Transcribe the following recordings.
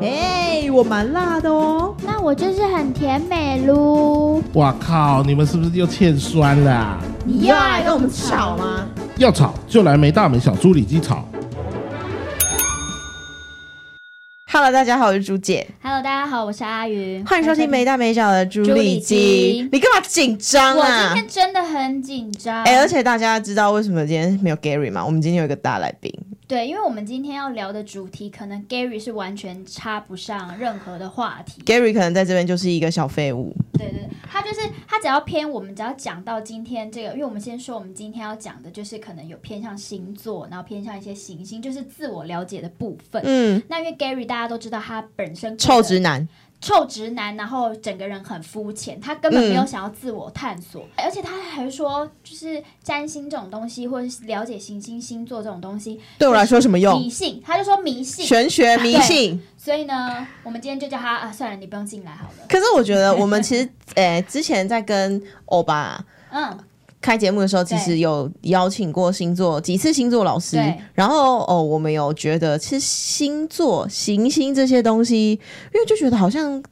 哎、我蛮辣的哦。那我就是很甜美噜。哇靠！你们是不是又欠酸了啊、你又要来跟我们吵吗？要吵就来没大没小猪里鸡吵。Hello，大家好，我是朱姐，Hello，大家好，我是阿云，欢迎收听没大没小的朱朱里丽基基。你干嘛紧张我啊今？天真的很紧张。哎、而且大家知道为什么今天没有 Gary 吗？我们今天有一个大来宾，对，因为我们今天要聊的主题，可能 Gary 是完全插不上任何的话题。Gary 可能在这边就是一个小废物。对对，对他就是他只要偏我们只要讲到今天这个，因为我们先说我们今天要讲的就是可能有偏向星座，然后偏向一些行星，就是自我了解的部分。嗯，那因为 Gary 大家都知道他本身臭直男。臭直男，然后整个人很肤浅，他根本没有想要自我探索，而且他还说，就是占星这种东西，或者是了解行星星座这种东西，对我来说什么用迷？信，他就说迷信。玄学迷信。所以呢，我们今天就叫他啊，算了，你不用进来好了。可是我觉得我们其实，诶、之前在跟欧巴嗯，开节目的时候，其对实有邀请过星座几次星座老师，然后哦，我们有觉得其实星座、行星这些东西，因为就觉得好像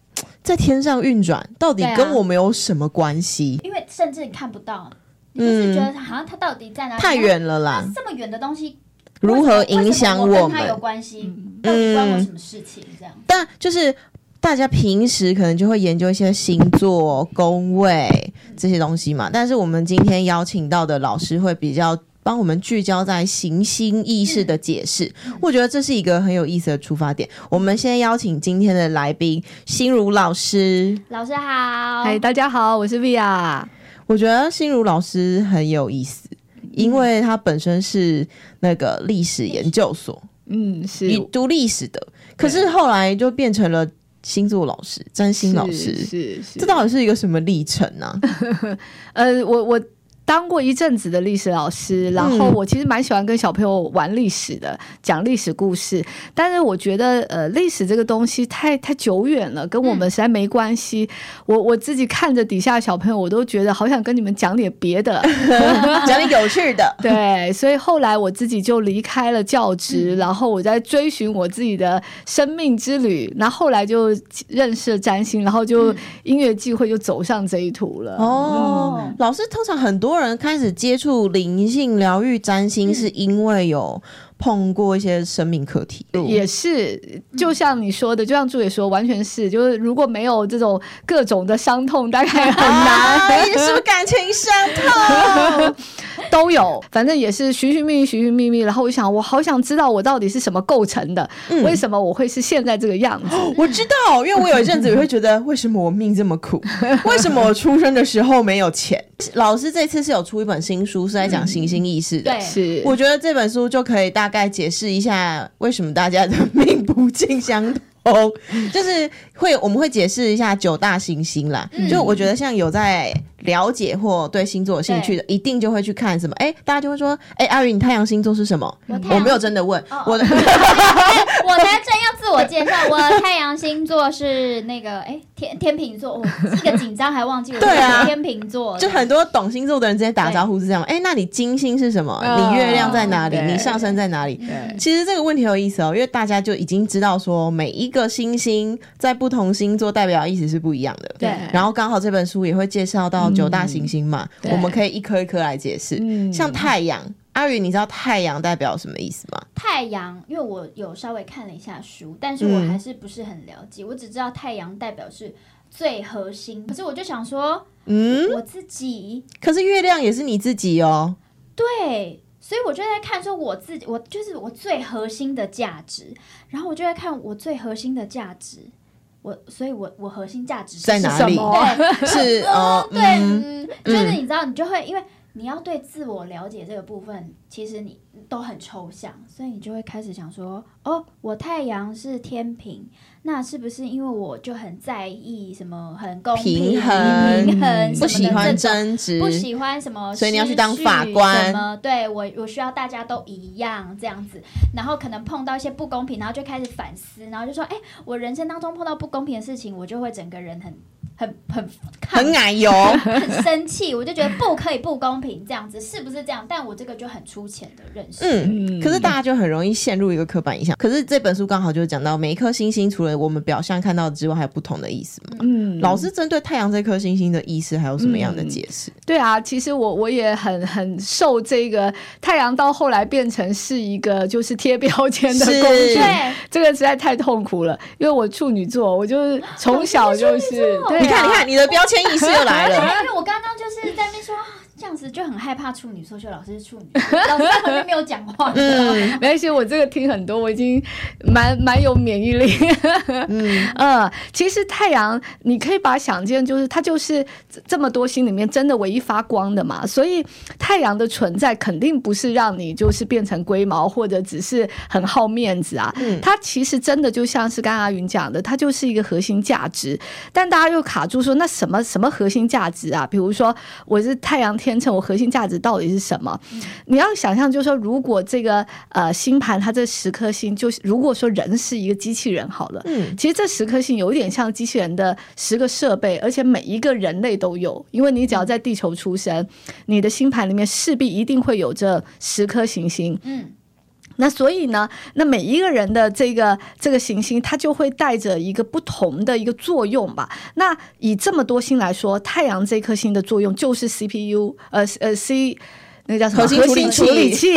在天上运转，到底跟我们有什么关系？因为甚至你看不到，你就是觉得好像它到底在哪里？太远了啦那，这么远的东西，如何影响我跟他有们？关系？到底关我什么事情？这样。但就是大家平时可能就会研究一些星座、宫位这些东西嘛，但是我们今天邀请到的老师会比较。帮我们聚焦在行星意识的解释，我觉得这是一个很有意思的出发点。我们先邀请今天的来宾心如老师。老师好，嗨，大家好，我是 Via。我觉得心如老师很有意思，因为他本身是那个历史研究所，嗯，是你读历史的，可是后来就变成了星座老师、占星老师。是是是这到底是一个什么历程呢、呃，我我。当过一阵子的历史老师，然后嗯我其实蛮喜欢跟小朋友玩历史的，讲历史故事。但是我觉得，呃，历史这个东西太太久远了，跟我们实在没关系。我我自己看着底下小朋友，我都觉得好想跟你们讲点别的。讲点有趣的。对，所以后来我自己就离开了教职，嗯然后我在追寻我自己的生命之旅。那后来就认识了占星，然后就音乐机会就走上这一途了。哦，老师，通常很多人开始接触灵性疗愈、占星，是因为有碰过一些生命课题。也是，就像你说的，就像朱也说，完全是，就是如果没有这种各种的伤痛，大概很难。啊，是不是感情伤痛？都有，反正也是寻寻觅觅，寻寻觅觅。然后我想，我好想知道我到底是什么构成的，嗯为什么我会是现在这个样子？我知道，因为我有一阵子也会觉得，为什么我命这么苦？为什么我出生的时候没有钱？老师这次是有出一本新书，是在讲行星意识的。对是，我觉得这本书就可以大概解释一下为什么大家的命不尽相同。就是会我们会解释一下九大行星啦，就我觉得像有在了解或对星座有兴趣的，一定就会去看什么。哎、大家就会说，哎、阿云，你太阳星座是什么？我我没有真的问，哦我的 我才正要自我介绍，我的太阳星座是那个哎天天秤座，我一个紧张还忘记我对啊是天秤座，就很多懂星座的人之间打招呼是这样。哎、那你金星是什么？哦你月亮在哪里？对你上升在哪里？对其实这个问题有意思哦，因为大家就已经知道说每一个星星在不同星座代表的意思是不一样的。对然后刚好这本书也会介绍到九大行星嘛，对。我们可以一颗一颗来解释。嗯。像太阳，阿宇，你知道太阳代表什么意思吗？太阳，因为我有稍微看了一下书，但是我还是不是很了解，我只知道太阳代表是最核心，可是我就想说，嗯，我自己可是月亮也是你自己哦。对，所以我就在看说我自己，我就是我最核心的价值，然后我就在看我最核心的价值，我，所以我我核心价值是在哪里？对，是呃，对，就是你知道，你就会因为你要对自我了解这个部分，其实你都很抽象，所以你就会开始想说，哦，我太阳是天平，那是不是因为我就很在意什么很公平、平衡平衡，不喜欢。争执，不喜欢什么，所以你要去当法官什么？对我，我需要大家都一样这样子，然后可能碰到一些不公平，然后就开始反思，然后就说，哎、我人生当中碰到不公平的事情，我就会整个人很很很很矮油，很生气，我就觉得不可以不公平这样子，是不是这样？但我这个就很粗浅的认识。嗯，可是大家就很容易陷入一个刻板印象。可是这本书刚好就讲到，每一颗星星除了我们表象看到之外，还有不同的意思嘛。嗯，老师针对太阳这颗星星的意思，还有什么样的解释？对啊，其实我我也很很受这个太阳到后来变成是一个就是贴标签的工具，对，这个实在太痛苦了。因为我处女座，我就是从小就是，对看，你看，你的标签意识又来，了。因为我刚刚就是在说啊这样子就很害怕处女座，就老师是处女，老师在旁边没有讲话。嗯没关系，我这个听很多，我已经蛮蛮有免疫力。嗯，呃，其实太阳，你可以把它想见，就是它就是这这么多星里面真的唯一发光的嘛。所以太阳的存在肯定不是让你就是变成龟毛，或者只是很好面子啊。嗯它其实真的就像是刚刚阿云讲的，它就是一个核心价值。但大家又卡住说，那什么什么核心价值啊？比如说我是太阳天秤，我核心价值到底是什么？你要想象，就是说，如果这个呃星盘它这十颗星，就是如果说人是一个机器人好了，嗯其实这十颗星有一点像机器人的十个设备，而且每一个人类都有，因为你只要在地球出生，你的星盘里面势必一定会有这十颗行星。嗯，那所以呢，那每一个人的这个这个行星，它就会带着一个不同的一个作用吧。那以这么多星来说，太阳这颗星的作用就是 CPU，呃呃 C。那个叫什么？核心处理器处理器，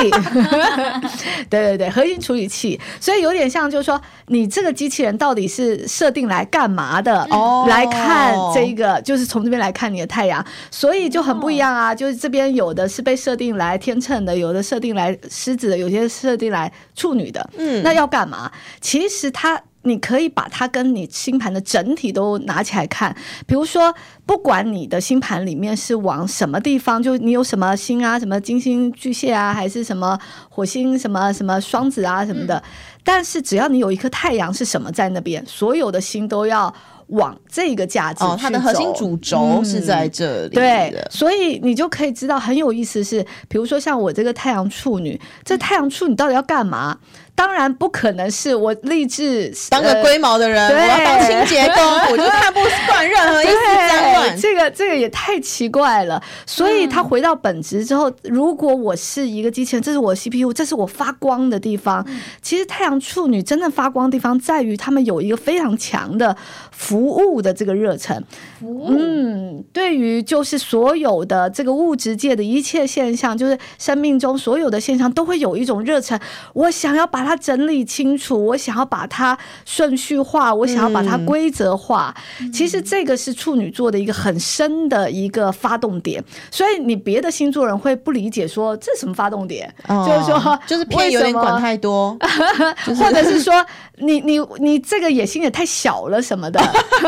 对对对，核心处理器，所以有点像，就是说，你这个机器人到底是设定来干嘛的？哦来看这一个，就是从这边来看你的太阳，所以就很不一样啊。就是这边有的是被设定来天秤的，有的设定来狮子的，有些设定来处女的。嗯那要干嘛？其实它。你可以把它跟你星盘的整体都拿起来看，比如说，不管你的星盘里面是往什么地方，就你有什么星啊，什么金星、巨蟹啊，还是什么火星、什么什么双子啊什么的，但是只要你有一颗太阳是什么在那边，所有的星都要往这个价值哦，它的核心主轴是在这里对，。所以你就可以知道很有意思是，比如说像我这个太阳处女，这太阳处女到底要干嘛？当然不可能是我立志当个呃龟毛的人，我要当清洁工，我 就看不惯任何一丝脏，乱。这个这个也太奇怪了。所以他回到本职之后，如果我是一个机器人，这是我 CPU，这是我发光的地方。其实太阳处女真正发光的地方在于他们有一个非常强的服务的这个热忱。嗯，对于就是所有的这个物质界的一切现象，就是生命中所有的现象，都会有一种热忱。我想要把它整理清楚，我想要把它顺序化，我想要把它嗯规则化。其实这个是处女座的一个很深的一个发动点，所以你别的星座人会不理解说这是什么发动点，哦就是说就是偏有点管太多，或者是说你你你这个野心也太小了什么的，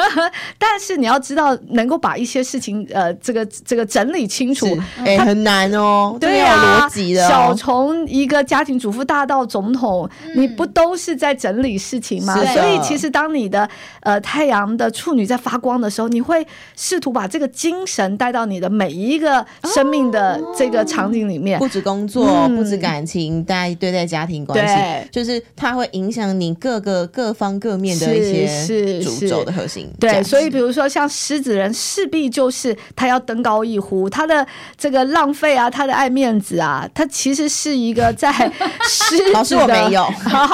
但是你要知道，能够把一些事情呃这个这个整理清楚是，哎、很难哦，对啊，逻辑的、小哦。从一个家庭主妇大到总统，你不都是在整理事情吗？所以其实当你的呃太阳的处女在发光的时候，你会试图把这个精神带到你的每一个生命的这个场景里面。不止工作，嗯不止感情，大家对待家庭关系，就是它会影响你各个各方各面的一些是是主轴的核心。对，所以比如说像狮子人，势必就是他要登高一呼，他的这个浪费啊，他的爱面子啊，他其实是一个在 狮子的老师我没有，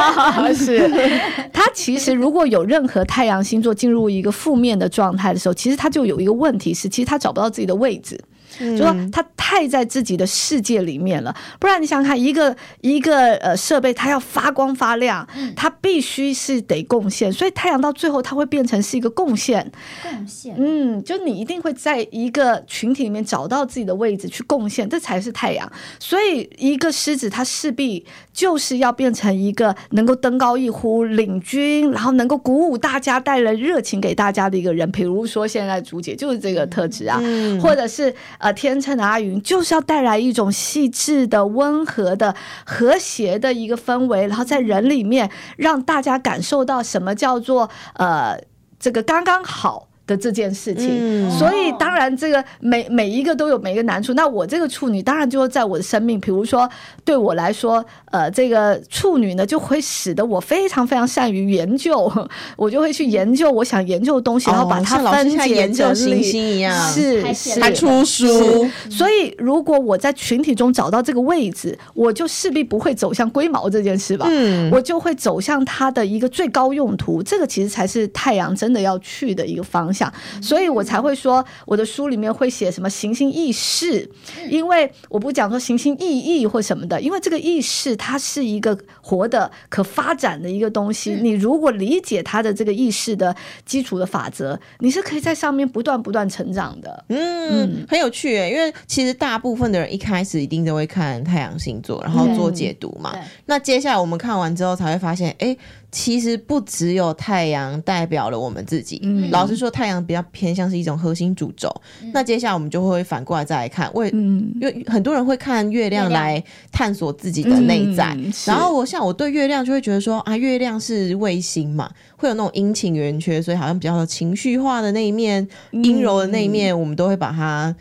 是 他其实如果有任何太阳星座进入一个负面的状态的时候，其实他就有一个问题是，其实他找不到自己的位置。就说他太在自己的世界里面了，不然你想想看，一个一个呃设备，它要发光发亮，它必须是得贡献，所以太阳到最后它会变成是一个贡献，贡献，嗯，就你一定会在一个群体里面找到自己的位置去贡献，这才是太阳。所以，一个狮子它势必就是要变成一个能够登高一呼、领军，然后能够鼓舞大家、带来热情给大家的一个人。比如说，现在竹姐就是这个特质啊，嗯。或者是呃天秤的阿云，就是要带来一种细致的、温和的、和谐的一个氛围，然后在人里面让大家感受到什么叫做呃这个刚刚好。的这件事情。嗯。所以当然，这个每每一个都有每一个难处。那我这个处女，当然就是在我的生命，比如说对我来说，呃，这个处女呢，就会使得我非常非常善于研究，我就会去研究我想研究的东西，然后把它分解像研究星一样。是还写是。还出书，所以，如果我在群体中找到这个位置，我就势必不会走向龟毛这件事吧。嗯。我就会走向它的一个最高用途，这个其实才是太阳真的要去的一个方向，所以我才会说我的书里面会写什么行星意识，因为我不讲说行星意义或什么的，因为这个意识它是一个活的、可发展的一个东西，你如果理解它的这个意识的基础的法则，你是可以在上面不断不断成长的。嗯，很有趣耶，因为其实大部分的人一开始一定都会看太阳星座，然后做解读嘛。那接下来我们看完之后才会发现，哎，其实不只有太阳代表了我们自己。嗯。老实说，太阳比较偏向是一种核心主轴。那接下来我们就会反过来再来看，为嗯，因为很多人会看月亮来探索自己的内在，嗯然后我像我对月亮就会觉得说啊，月亮是卫星嘛，会有那种阴晴圆缺，所以好像比较情绪化的那一面、嗯。阴柔的那一面，我们都会把它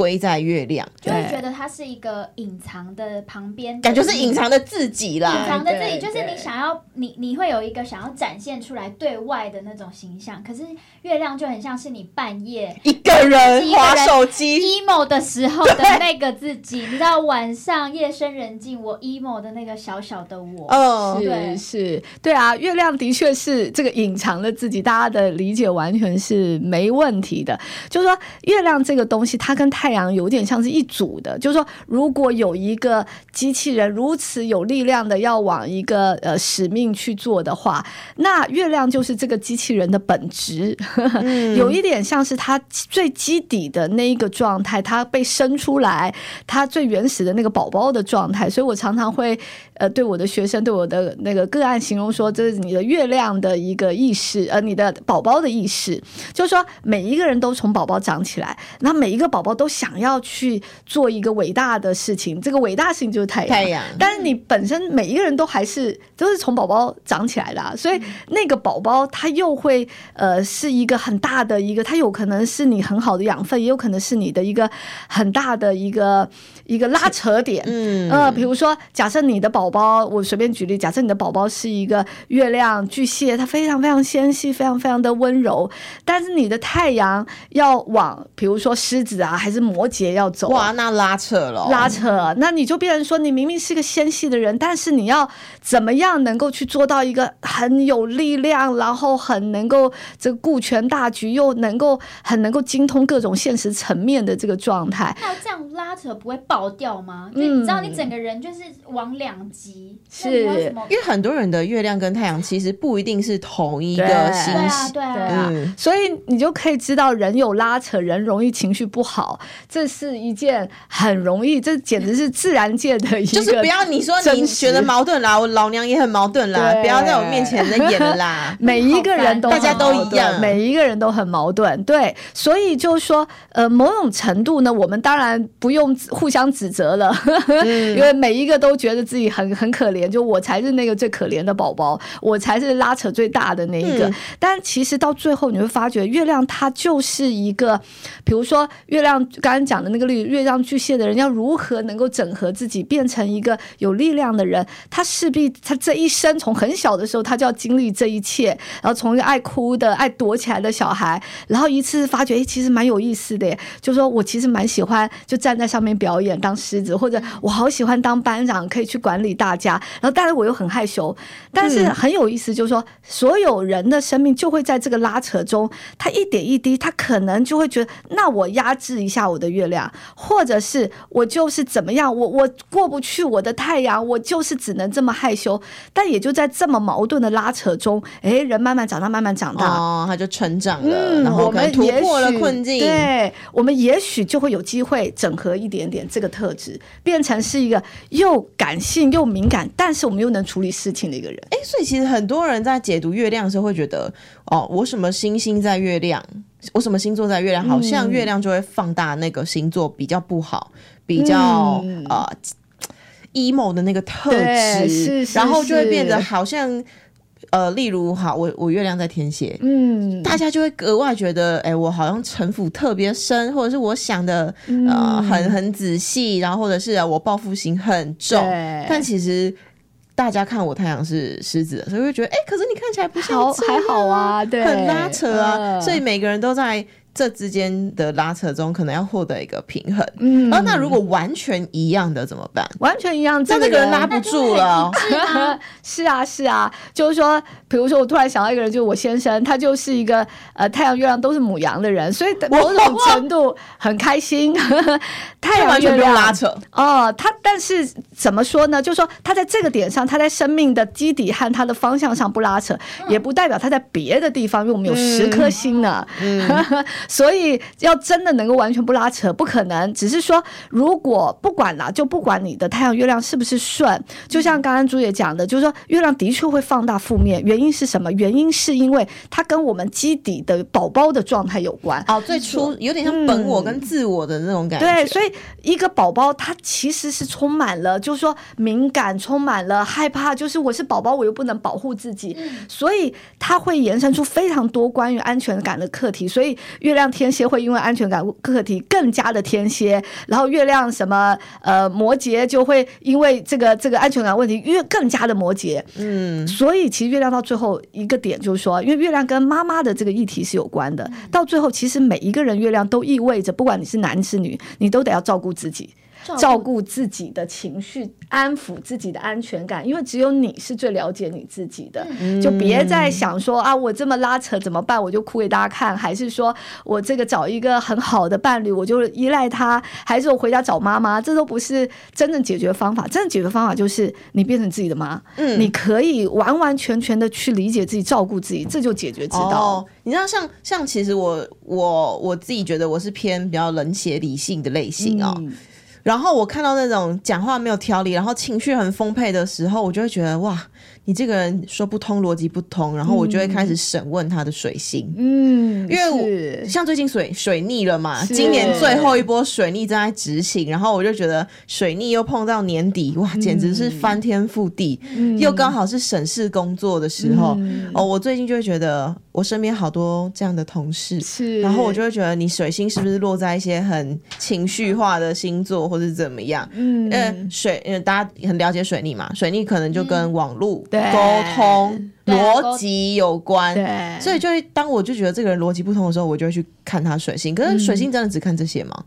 归在月亮，就会觉得它是一个隐藏的旁边，感觉是隐藏的自己啦。隐。藏的自己，就是你想要你你会有一个想要展现出来对外的那种形象，可是月亮就很像是你半夜一个人划手机，emo 的时候的那个自己，你知道晚上夜深人静，我 emo 的那个小小的我，嗯，对。是是，对啊，月亮的确是这个隐藏的自己，大家的理解完全是没问题的。就是说，月亮这个东西，它跟太阳有点像是一组的。就是说，如果有一个机器人如此有力量的要往一个呃使命去做的话，那月亮就是这个机器人的本质，有一点像是它最基底的那一个状态，它被生出来，它最原始的那个宝宝的状态。所以我常常会呃对我的学生、对我的那个个案形容说，这是你的月亮的一个意识，呃，你的宝宝的意识，就是说每一个人都从宝宝长起来，那每一个宝宝都想要去做一个伟大的事情，这个伟大事情就是太阳。太阳。但是你本身每一个人都还是都是从宝宝长起来的、啊，所以那个宝宝他又会呃是一个很大的一个，他有可能是你很好的养分，也有可能是你的一个很大的一个一个拉扯点。嗯呃，比如说，假设你的宝宝，我随便举例，假设你的宝宝是一个月亮巨蟹，它非常非常纤细，非常非常的温柔，但是你的太阳要往，比如说狮子啊，还是摩羯要走，哇，那拉扯了，拉扯，那你就变成说，你明明是个纤细的人，但是你要怎么样能够去做到一个很有力量，然后很能够这个顾全大局，又能够很能够精通各种现实层面的这个状态。那这样拉扯不会爆掉吗？嗯就你知道，你整个人就是往两极，是。为什么？因为很多人的月亮跟太阳其实不一定是同一个对。星对啊，系，对啊，对啊，嗯。所以你就可以知道，人有拉扯，人容易情绪不好，这是一件很容易，这简直是自然界的一个，就是不要你说你觉得矛盾啦，我老娘也很矛盾啦，不要在我面前在演啦。每一个人都大家都一样。每一个人都很矛盾。对，所以就是说，呃，某种程度呢，我们当然不用互相指责了，嗯 因为每一个都觉得自己很很可怜，就我才是那个最可怜的宝宝，我才是拉扯最大的那一个。嗯但其实到最后，你会发觉，月亮它就是一个，比如说月亮刚刚讲的那个例子，月亮巨蟹的人要如何能够整合自己，变成一个有力量的人，他势必他这一生从很小的时候，他就要经历这一切，然后从一个爱哭的、爱躲起来的小孩，然后一次发觉，哎，其实蛮有意思的耶，就说我其实蛮喜欢就站在上面表演当狮子，或者我好喜欢当班长，可以去管理大家，然后但是我又很害羞，但是很有意思，就是说所有人的生命就会在这个拉扯中，他一点一滴，他可能就会觉得，那我压制一下我的月亮，或者是我就是怎么样，我我过不去我的太阳，我就是只能这么害羞，但也就在这么矛盾的拉扯中，哎，人慢慢长大，慢慢长大，哦，他就成长了，嗯，然后我们也破了许困境，对我们也许就会有机会整合一点点这个特质，变成是一个又感性又敏感，但是我们又能处理事情的一个人。哎，所以其实很多人在解读月亮的时候会觉得，哦，我什么星星在月亮，我什么星座在月亮，好像嗯月亮就会放大那个星座比较不好，比较、嗯呃 emo 的那个特对质，然后就会变得好像。呃，例如好，我我月亮在天蝎，嗯，大家就会格外觉得，哎、我好像城府特别深，或者是我想的嗯。呃很很仔细，然后或者是、呃我报复心很重，对。但其实。大家看我太阳是狮子的，所以会觉得，哎、可是你看起来不像好还好啊，对，很拉扯啊，嗯。所以每个人都在这之间的拉扯中，可能要获得一个平衡。嗯然后那如果完全一样的怎么办？完全一样，那这那个人拉不住了。是啊，是啊，就是说，比如说，我突然想到一个人，就是我先生，他就是一个呃太阳、月亮都是母羊的人，所以某种程度很开心。太阳、完全不用拉扯，哦，他但是怎么说呢？就是说他在这个点上，他在生命的基底和他的方向上不拉扯，也不代表他在别的地方，因为我们有十颗星呢，所以要真的能够完全不拉扯，不可能。只是说，如果不管啦，就不管你的太阳、月亮是不是顺，就像刚刚朱也讲的，就是说月亮的确会放大负面，原因是什么？原因是因为它跟我们基底的宝宝的状态有关。哦，最初有点像本我跟自我的那种感觉。对，所以一个宝宝他其实是充满了，就是说敏感，充满了害怕，就是我是宝宝，我又不能保护自己，所以他会延伸出非常多关于安全感的课题。所以月亮天蝎会因为安全感课题更加的天蝎，然后月亮什么呃摩羯就会因为这个这个安全感问题越更加的摩羯。嗯，所以其实月亮到最后一个点就是说，因为月亮跟妈妈的这个议题是有关的，到最后其实每一个人月亮都意味着，不管你是男是女，你都得要照顾自己。照顾自己的情绪，安抚自己的安全感，因为只有你是最了解你自己的。就别再想说啊，我这么拉扯怎么办？我就哭给大家看，还是说我这个找一个很好的伴侣，我就依赖他，还是我回家找妈妈？这都不是真正解决方法。真正解决方法就是你变成自己的妈，嗯你可以完完全全的去理解自己、照顾自己，这就解决之道。哦，你知道像像其实我我我自己觉得我是偏比较冷血理性的类型哦。嗯然后我看到那种讲话没有条理，然后情绪很丰沛的时候，我就会觉得哇，你这个人说不通，逻辑不通，然后我就会开始审问他的水星。嗯，因为我像最近水水逆了嘛，今年最后一波水逆正在执行，然后我就觉得水逆又碰到年底，哇，简直是翻天覆地，又刚好是审视工作的时候，哦，我最近就会觉得我身边好多这样的同事，是，然后我就会觉得你水星是不是落在一些很情绪化的星座，或是怎么样？嗯呃，水，呃，大家很了解水逆嘛，水逆可能就跟网络、对沟通、逻辑有关。对，所以就会当我就觉得这个人逻辑不通的时候，我就会去看他水星。可是水星真的只看这些吗？嗯，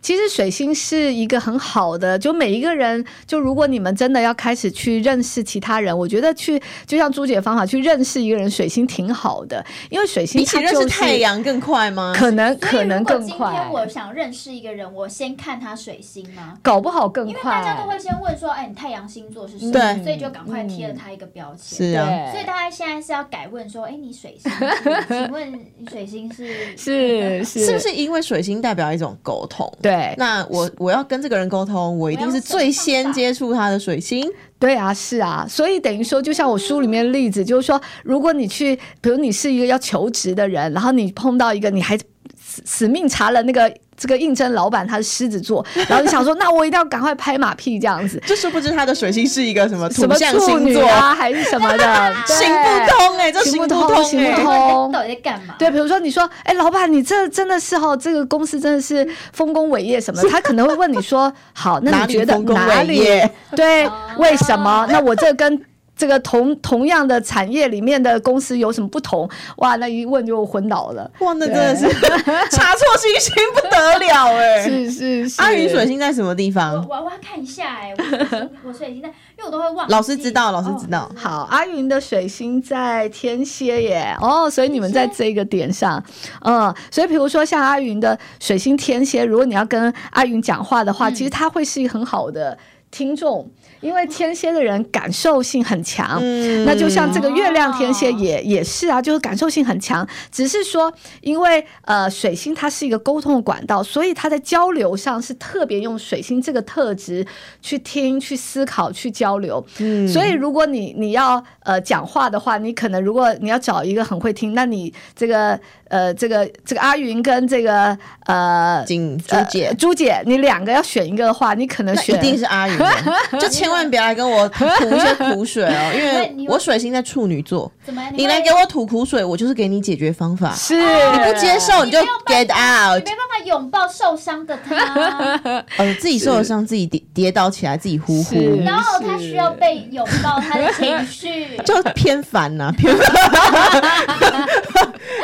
其实水星是一个很好的，就每一个人，就如果你们真的要开始去认识其他人，我觉得去就像朱姐的方法去认识一个人，水星挺好的，因为水星比起认识太阳更快吗？可能可能如果今更快天，我想认识一个人，我先看他水星吗？搞不好更因为大家都。会先问说，哎，你太阳星座是什么？对所以就赶快贴了他一个标签。是啊，对，所以大家现在是要改问说，哎，你水星？请问你水星是？是是是不是因为水星代表一种沟通？对那我我要跟这个人沟通，我一定是最先接触他的水星。对啊，是啊，所以等于说，就像我书里面的例子，就是说，如果你去，比如你是一个要求职的人，然后你碰到一个你还死死命查了那个这个应征老板他是狮子座，然后你想说，那我一定要赶快拍马屁这样子，就是不知他的水星是一个什么什么土象处女星座，啊，还是什么的，行不通哎、这行不通行不通到底在干嘛？对，比如说你说，哎，老板，你这真的是哈，这个公司真的是丰功伟业什么的，他可能会问你说，好，那你觉得哪里？对哦，为什么？那我这跟这个同同样的产业里面的公司有什么不同？哇，那一问就昏倒了。哇，那真的是 查错星星不得了 哎、是是是，阿云水星在什么地方？我我要看一下哎，我水星 我水星在，因为我都会忘。老师知道，老师知道。哦好，阿云的水星在天蝎耶，哦，所以你们在这个点上，嗯，所以比如说像阿云的水星天蝎，如果你要跟阿云讲话的话，其实他会是一个很好的听众，因为天蝎的人感受性很强，嗯。那就像这个月亮天蝎哦。也也是啊，就是感受性很强，只是说因为呃水星它是一个沟通的管道，所以它在交流上是特别用水星这个特质去听、去思考、去交流。嗯。所以如果你你要呃讲话的话，你可能如果你要找一个很会听，那你这个呃这个这个阿云跟这个呃。景朱姐。呃，朱姐，你两个要选一个的话，你可能选一选定是阿云，就千千万别来跟我吐一些苦水哦，因为我水星在处女座，怎么？你来给我吐苦水，我就是给你解决方法。是你不接受你就 get out 你。没办法拥抱受伤的他，呃，自己受了伤，自己跌跌倒起来，自己呼呼，然后他需要被拥抱他的情绪。就偏烦呐、偏烦。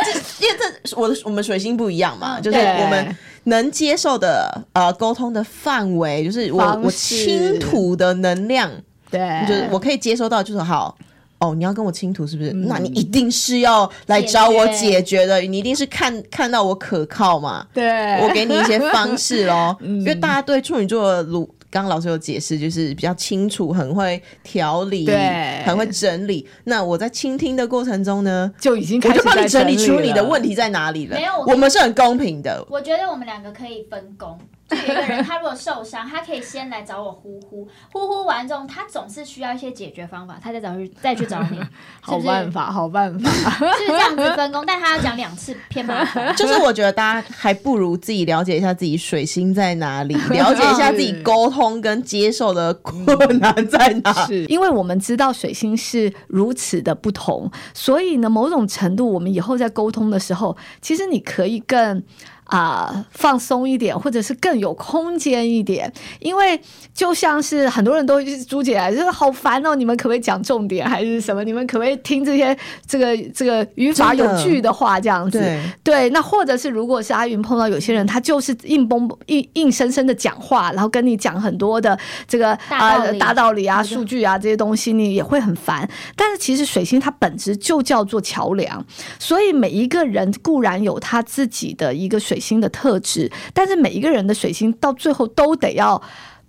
这因为这我的我们水星不一样嘛，就是我们能接受的呃沟通的范围，就是我我倾吐的能量，对，就是我可以接收到，就是好。哦，你要跟我倾吐是不是？嗯那你一定是要来找我解决的，你一定是看看到我可靠嘛？对，我给你一些方式喽，嗯因为大家对处女座的鲁，刚刚老师有解释，就是比较清楚，很会调理，对很会整理。那我在倾听的过程中呢，就已经我就帮你整理出你的问题在哪里了。没有我我们是很公平的。我觉得我们两个可以分工。就有一个人，他如果受伤，他可以先来找我呼呼，呼呼完之后，他总是需要一些解决方法，他再找去再去找你，好办法，好办法。就是这样子分工。但他要讲两次偏麻烦。就是我觉得大家还不如自己了解一下自己水星在哪里，了解一下自己沟通跟接受的困难在哪。是因为我们知道水星是如此的不同，所以呢，某种程度我们以后在沟通的时候，其实你可以更。啊、放松一点，或者是更有空间一点，因为就像是很多人都是朱姐啊，就是好烦哦，你们可不可以讲重点，还是什么？你们可不可以听这些这个这个语法有据的话，这样子？对，对，那或者是如果是阿云碰到有些人，他就是硬崩硬硬生生的讲话，然后跟你讲很多的这个呃大道理啊、数据啊这些东西，你也会很烦。但是其实水星它本质就叫做桥梁，所以每一个人固然有他自己的一个水星的特质，但是每一个人的水星到最后都得要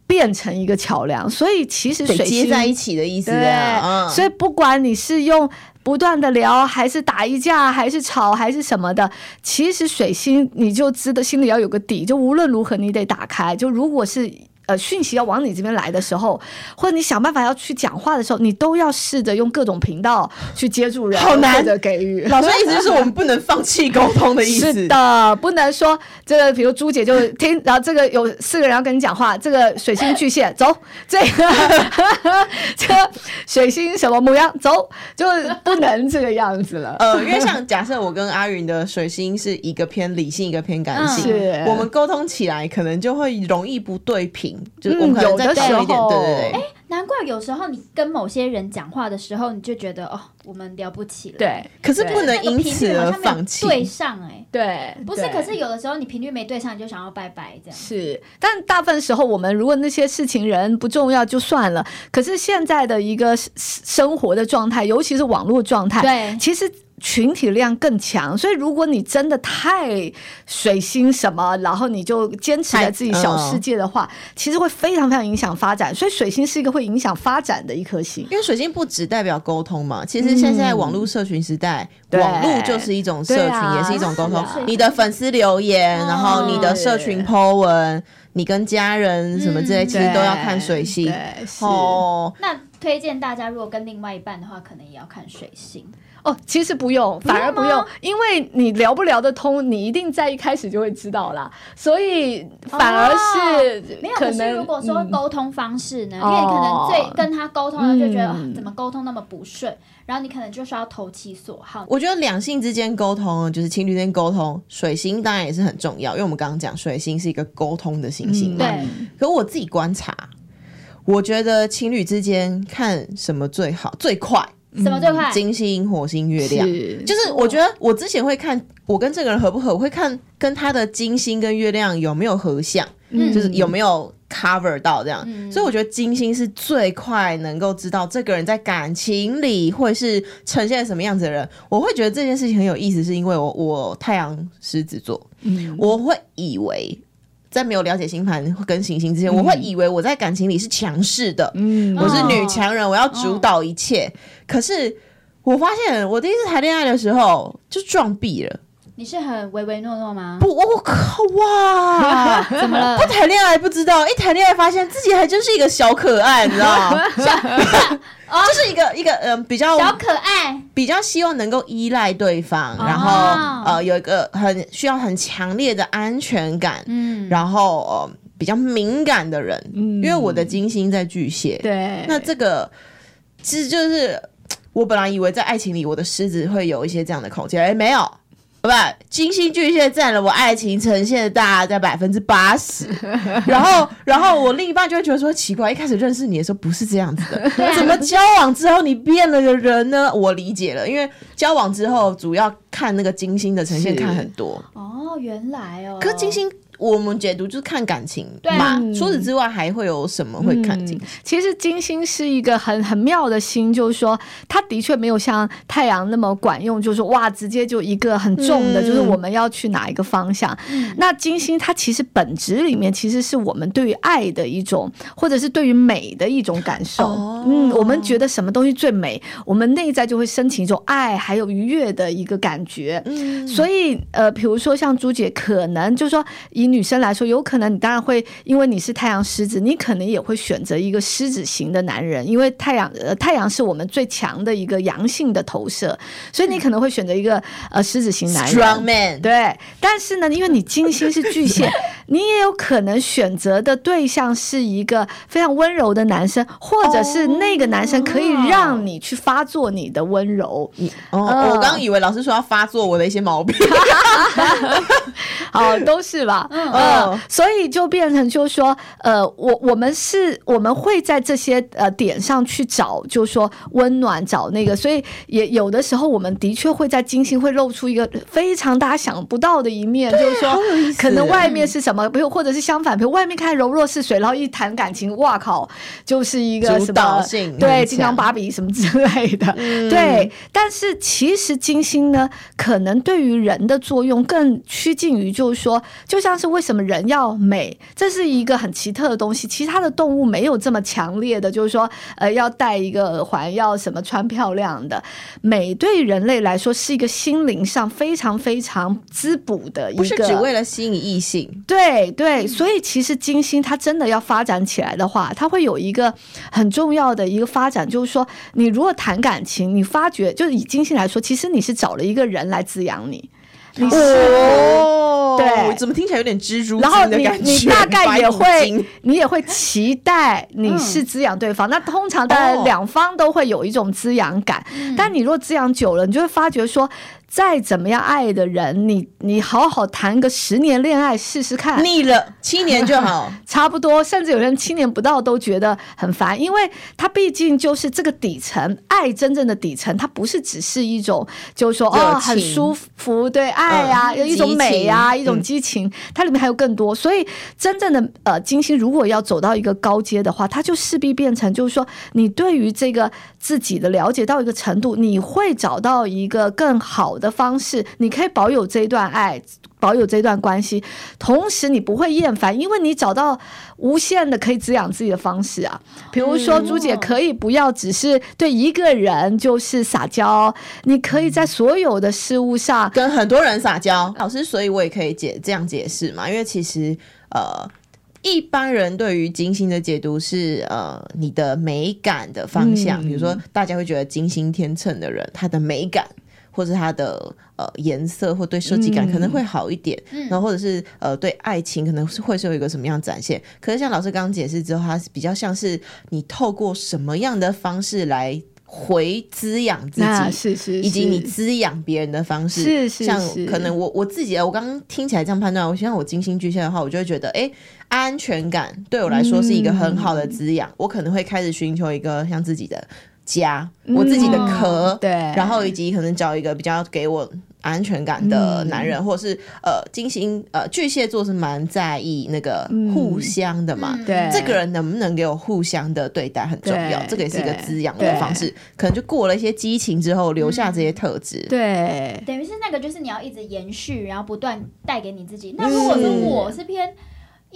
变成一个桥梁。所以其实水星接在一起的意思对，所以不管你是用不断的聊，还是打一架，还是吵，还是什么的，其实水星你就知道心里要有个底，就无论如何你得打开。就如果是。呃，讯息要往你这边来的时候，或者你想办法要去讲话的时候，你都要试着用各种频道去接住人，好难或者给予。老师意思就是我们不能放弃沟通的意思。是的，不能说这个，比如朱姐就听，然后这个有四个人要跟你讲话，这个水星巨蟹走，这个 这个水星什么模样走，就不能这个样子了。呃，因为像假设我跟阿云的水星是一个偏理性，一个偏感性，嗯是我们沟通起来可能就会容易不对频，就是我们可能嗯有的时再说一点，候对对对。难怪有时候你跟某些人讲话的时候，你就觉得哦，我们聊不起了。，对可是不能因此而率好像没有放弃。对上哎、对，不是，可是有的时候你频率没对上，你就想要拜拜这样。是，但大部分时候我们如果那些事情人不重要就算了。可是现在的一个生生活的状态，尤其是网络状态，对其实。群体量更强，所以如果你真的太水星什么，然后你就坚持在自己小世界的话，其实会非常非常影响发展。所以水星是一个会影响发展的一颗星。因为水星不只代表沟通嘛，其实现在网络社群时代，对网络就是一种社群，啊也是一种沟通。啊你的粉丝留言，嗯然后你的社群 po 文，你跟家人什么之类，嗯其实都要看水星。对，是哦，那推荐大家，如果跟另外一半的话，可能也要看水星。哦，其实不用，反而不用不用，因为你聊不聊得通，你一定在一开始就会知道啦。所以反而是没有，可是如果说嗯沟通方式呢，哦因为你可能最跟他沟通了，就觉得、嗯啊怎么沟通那么不顺，然后你可能就是要投其所好。我觉得两性之间沟通，就是情侣之间沟通，水星当然也是很重要，因为我们刚刚讲水星是一个沟通的行星嘛。对，可我自己观察，我觉得情侣之间看什么最好、最快，什么最快？金星、火星、月亮。是就是我觉得我之前会看我跟这个人合不合，我会看跟他的金星跟月亮有没有合相，嗯就是有没有 cover 到这样。嗯所以我觉得金星是最快能够知道这个人在感情里会是呈现什么样子的人。我会觉得这件事情很有意思，是因为我我太阳狮子座，嗯我会以为。在没有了解星盘跟行星之前，我会以为我在感情里是强势的，嗯我是女强人，我要主导一切。可是我发现，我第一次谈恋爱的时候就撞壁了。你是很唯唯诺诺吗？不，我靠哇！怎么了不？谈恋爱不知道，一谈恋爱发现自己还真是一个小可爱，你知道吗？就是一个一个嗯、比较小可爱，比较希望能够依赖对方，哦然后呃有一个很需要很强烈的安全感，嗯，然后呃比较敏感的人，嗯因为我的金星在巨蟹，对，那这个其实就是我本来以为在爱情里我的狮子会有一些这样的空间，哎，没有。不，金星巨蟹占了我爱情呈现的大概百分之八十，然后，然后我另一半就会觉得说奇怪，一开始认识你的时候不是这样子的，怎么交往之后你变了个人呢？我理解了，因为交往之后主要看那个金星的呈现看很多，哦，原来哦。可金星我们解读就是看感情嘛，嗯除此之外还会有什么会看？其实金星是一个很很妙的星，就是说它的确没有像太阳那么管用，就是说哇，直接就一个很重的，嗯就是我们要去哪一个方向。那金星它其实本质里面其实是我们对于爱的一种，或者是对于美的一种感受。哦嗯，我们觉得什么东西最美，我们内在就会升起一种爱还有愉悦的一个感觉。嗯所以呃，比如说像朱姐，可能就是说以女生来说，有可能你当然会因为你是太阳狮子，你可能也会选择一个狮子型的男人，因为太阳呃太阳是我们最强的一个阳性的投射，所以你可能会选择一个呃狮子型男人。Strong man，对，但是呢，因为你金星是巨蟹，你也有可能选择的对象是一个非常温柔的男生，或者是那个男生可以让你去发作你的温柔。哦，嗯我刚以为老师说要发作我的一些毛病，好，都是吧？嗯、嗯所以就变成就是说，呃，我我们是我们会在这些呃点上去找，就是说温暖，找那个，所以也有的时候我们的确会在金星会露出一个非常大家想不到的一面，就是说可能外面是什么，比如或者是相反，比如外面看柔弱似水，然后一谈感情，哇靠，就是一个主什么导性对金刚芭比什么之类的，嗯。对。但是其实金星呢，可能对于人的作用更趋近于，就是说，就像是为什么人要美，这是一个很奇特的东西。其他的动物没有这么强烈的，就是说，呃，要戴一个耳环，要什么穿漂亮的。美对人类来说是一个心灵上非常非常滋补的一个，不是只为了吸引异性。对对，所以其实金星它真的要发展起来的话，它会有一个很重要的一个发展，就是说，你如果谈感情，你发觉就是以金星来说，其实你是找了一个人来滋养你，你是。哦对怎么听起来有点蜘蛛然后你精的感觉？你大概也会，你也会期待你是滋养对方。那通常当然哦两方都会有一种滋养感，但你如果滋养久了，你就会发觉说，再怎么样爱的人，你你好好谈个十年恋爱试试看，腻了七年就好。差不多，甚至有人七年不到都觉得很烦，因为它毕竟就是这个底层爱，真正的底层，它不是只是一种，就是说哦很舒服，对爱啊，嗯有一种美啊，一种激情，它里面还有更多。所以真正的呃金星，如果要走到一个高阶的话，它就势必变成就是说，你对于这个自己的了解到一个程度，你会找到一个更好的方式，你可以保有这一段爱。保有这段关系，同时你不会厌烦，因为你找到无限的可以滋养自己的方式啊。比如说，朱姐可以不要只是对一个人就是撒娇，你可以在所有的事物上，跟很多人撒娇，老师，所以我也可以解这样解释嘛，因为其实呃。一般人对于金星的解读是，呃，你的美感的方向，嗯。比如说大家会觉得金星天秤的人，他的美感或者他的呃颜色或对设计感嗯可能会好一点，然后或者是呃对爱情可能是会是有一个什么样展现。可是像老师刚刚解释之后，它是比较像是你透过什么样的方式来回滋养自己，那是是，以及你滋养别人的方式，是是像可能我我自己啊，我刚刚听起来这样判断，我像我金星巨蟹的话，我就会觉得，哎、安全感对我来说是一个很好的滋养，我可能会开始寻求一个像自己的家，我自己的壳，嗯对。然后以及可能找一个比较给我安全感的男嗯人，或者是呃金星呃巨蟹座是蛮在意那个互相的嘛，嗯。对。这个人能不能给我互相的对待很重要，这个也是一个滋养的方式。可能就过了一些激情之后，留下这些特质。对。等于是那个，就是你要一直延续，然后不断带给你自己。那如果说我是偏，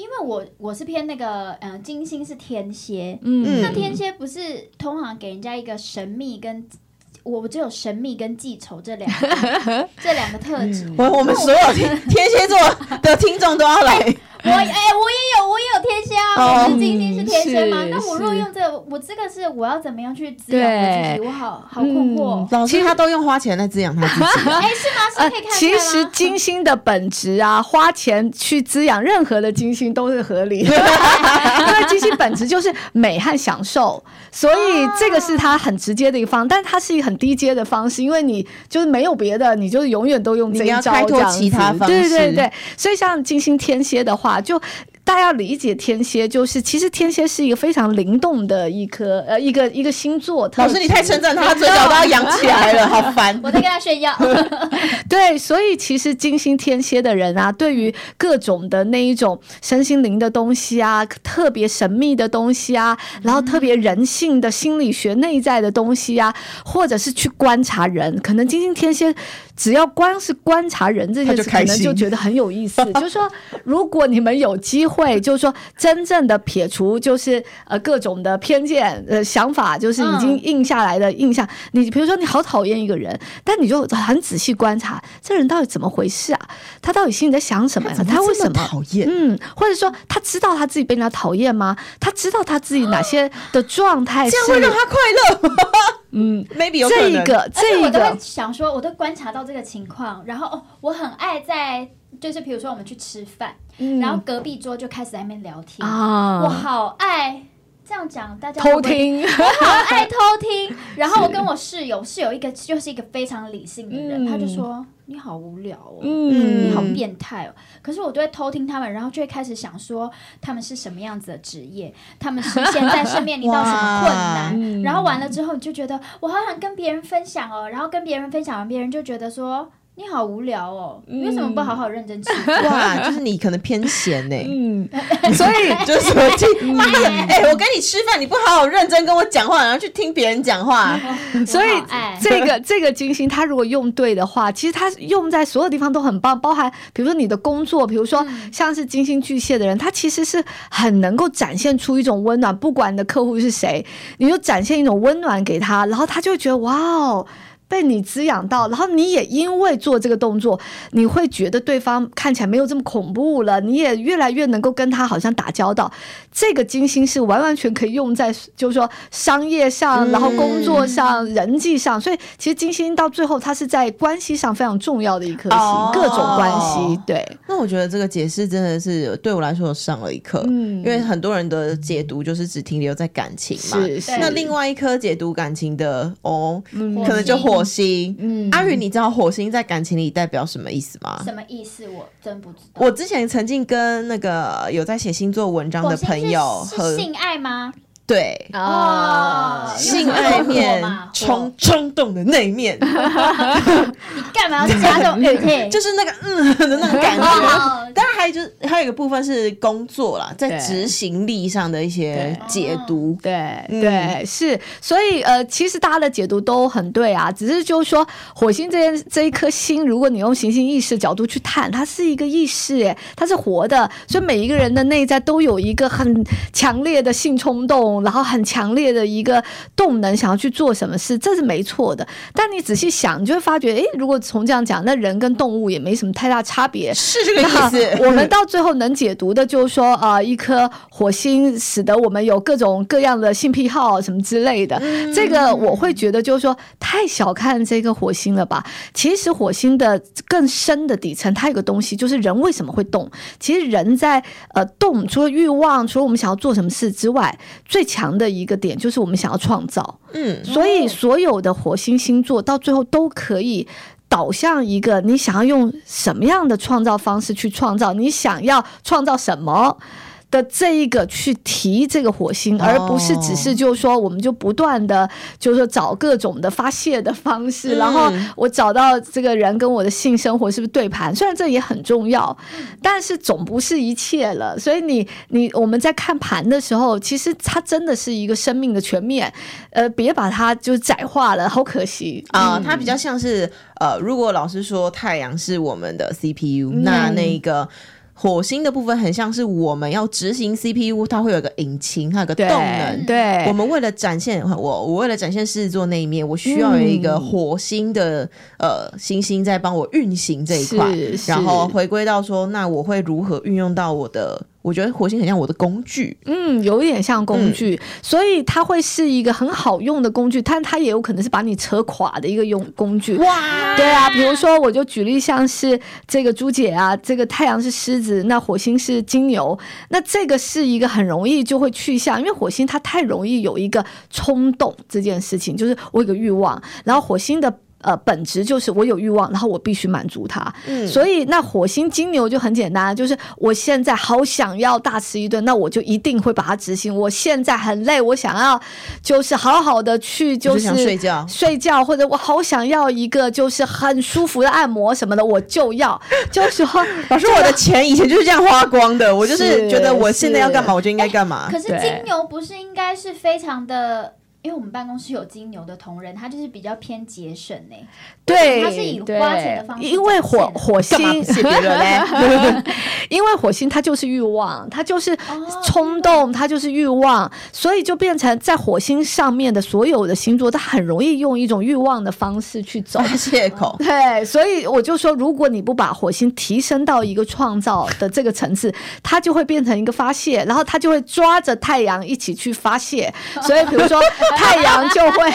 因为我我是偏那个，嗯、金星是天蝎，嗯。那天蝎不是通常给人家一个神秘跟，我只有神秘跟记仇这两个 这两个特质。我我们所有天天蝎座的听众都要来 我哎、我也有，我也有天蝎啊，哦我是金星是天蝎吗？那我如果用这个，我这个是我要怎么样去滋养我自己？我好好困惑。嗯老师他都用花钱来滋养他自己啊、哎、是吗？是可以看出来吗呃其实金星的本质啊，花钱去滋养任何的金星都是合理的，因为金星本质就是美和享受，所以这个是它很直接的一个方，但它是一个很低阶的方式，因为你就是没有别的，你就是永远都用这一招这样子其他方对对对，所以像金星天蝎的话，啊，就。大家要理解天蝎，就是其实天蝎是一个非常灵动的一颗呃一个一个星座。老师你太称赞他，他嘴角都要 扬起来了，好烦。我在跟他炫耀。对，所以其实金星天蝎的人啊，对于各种的那一种身心灵的东西啊，特别神秘的东西啊，然后特别人性的心理学内在的东西啊，或者是去观察人，可能金星天蝎只要光是观察人这件事，可能就觉得很有意思。就是说，如果你们有机会，就是说真正的撇除，就是呃各种的偏见呃想法，就是已经嗯印下来的印象。你比如说，你好讨厌一个人，但你就很仔细观察这人到底怎么回事啊？他到底心里在想什么呀？他为什么？讨厌？嗯，或者说他知道他自己被人家讨厌吗？他知道他自己哪些的状态是这样会让他快乐吗？嗯，，maybe 有可能。这一个而且这一个。我都会想说，我都观察到这个情况，然后哦，我很爱在，就是比如说我们去吃饭，然后隔壁桌就开始在那边聊天，啊。我好爱这样讲，大家偷听，我好爱偷听。然后我跟我室友，室友一个就是一个非常理性的人，嗯他就说你好无聊哦。嗯你好变态哦！可是我都会偷听他们，然后就会开始想说他们是什么样子的职业，他们是现在是面临到什么困难，嗯然后完了之后你就觉得我好想跟别人分享哦，然后跟别人分享完，别人就觉得说你好无聊哦，你为什么不好好认真吃饭？哇，就是你可能偏咸呢、嗯，所以就是什么听，妈呀！哎、我跟你吃饭，你不好好认真跟我讲话，然后去听别人讲话，所以我好爱这个这个金星，它如果用对的话，其实它用在所有地方都很棒，包含比如说你的工作，比如说像是金星巨蟹的人，他其实是很能够展现出一种温暖，不管你的客户是谁，你就展现一种温暖给他，然后他就会觉得哇哦。被你滋养到，然后你也因为做这个动作，你会觉得对方看起来没有这么恐怖了，你也越来越能够跟他好像打交道。这个金星是完完全可以用在，就是说商业上，然后工作上、人际上。所以其实金星到最后，它是在关系上非常重要的一颗星，哦各种关系。对，那我觉得这个解释真的是对我来说上了一课，嗯因为很多人的解读就是只停留在感情嘛。是是。那另外一颗解读感情的哦，嗯可能就火星。嗯阿宇，你知道火星在感情里代表什么意思吗？什么意思？我真不知道。我之前曾经跟那个有在写星座文章的朋友和是是性爱吗？对哦性爱面冲冲动的那一面，你干嘛要加这种 语气？就是那个嗯的那种感觉。哦当然还有就是还有一个部分是工作啦，在执行力上的一些解读。对嗯对是，所以呃，其实大家的解读都很对啊，只是就是说，火星这件这一颗星，如果你用行星意识角度去探，它是一个意识，诶，它是活的，所以每一个人的内在都有一个很强烈的性冲动，然后很强烈的一个动能，想要去做什么事，这是没错的。但你仔细想，你就会发觉，哎，如果从这样讲，那人跟动物也没什么太大差别。是这个意思。我们到最后能解读的，就是说，呃，一颗火星使得我们有各种各样的性癖好什么之类的。这个我会觉得，就是说，太小看这个火星了吧？其实火星的更深的底层，它有个东西，就是人为什么会动？其实人在呃动，除了欲望，除了我们想要做什么事之外，最强的一个点就是我们想要创造。嗯，所以所有的火星星座到最后都可以。导向一个你想要用什么样的创造方式去创造，你想要创造什么的这一个去提这个火星，而不是只是就是说我们就不断的就是说找各种的发泄的方式，嗯然后我找到这个人跟我的性生活是不是对盘？虽然这也很重要，但是总不是一切了。所以你你我们在看盘的时候，其实它真的是一个生命的全面，呃，别把它就窄化了，好可惜啊、它比较像是呃，如果老师说太阳是我们的 CPU，、那那个。火星的部分很像是我们要执行 CPU，它会有一个引擎，它有个动能。对，我们为了展现我我为了展现狮子座那一面，我需要有一个嗯火星的、呃星星在帮我运行这一块然后回归到说，那我会如何运用到我的？我觉得火星很像我的工具，嗯，有一点像工具，所以它会是一个很好用的工具，但它也有可能是把你扯垮的一个用工具。哇，对啊，比如说，我就举例，像是这个朱姐啊，这个太阳是狮子，那火星是金牛，那这个是一个很容易就会去向，因为火星它太容易有一个冲动这件事情，就是我有个欲望，然后火星的。呃，本质就是我有欲望，然后我必须满足它。嗯所以那火星金牛就很简单，就是我现在好想要大吃一顿，那我就一定会把它执行。我现在很累，我想要就是好好的去，就就是想睡觉睡觉，或者我好想要一个就是很舒服的按摩什么的，我就要，就是说，老师，我的钱以前就是这样花光的，我就是是觉得我现在要干嘛，我就应该干嘛。可是金牛不是应该是非常的，因为我们办公室有金牛的同仁，他就是比较偏节省呢、对，他是以花钱的方式因为火火星谢别人嘞？因为火星它就是欲望，它就是哦冲动，它就是欲望，所以就变成在火星上面的所有的星座，它很容易用一种欲望的方式去走。借口，对，所以我就说，如果你不把火星提升到一个创造的这个层次，它就会变成一个发泄，然后它就会抓着太阳一起去发泄。所以，比如说太阳就会，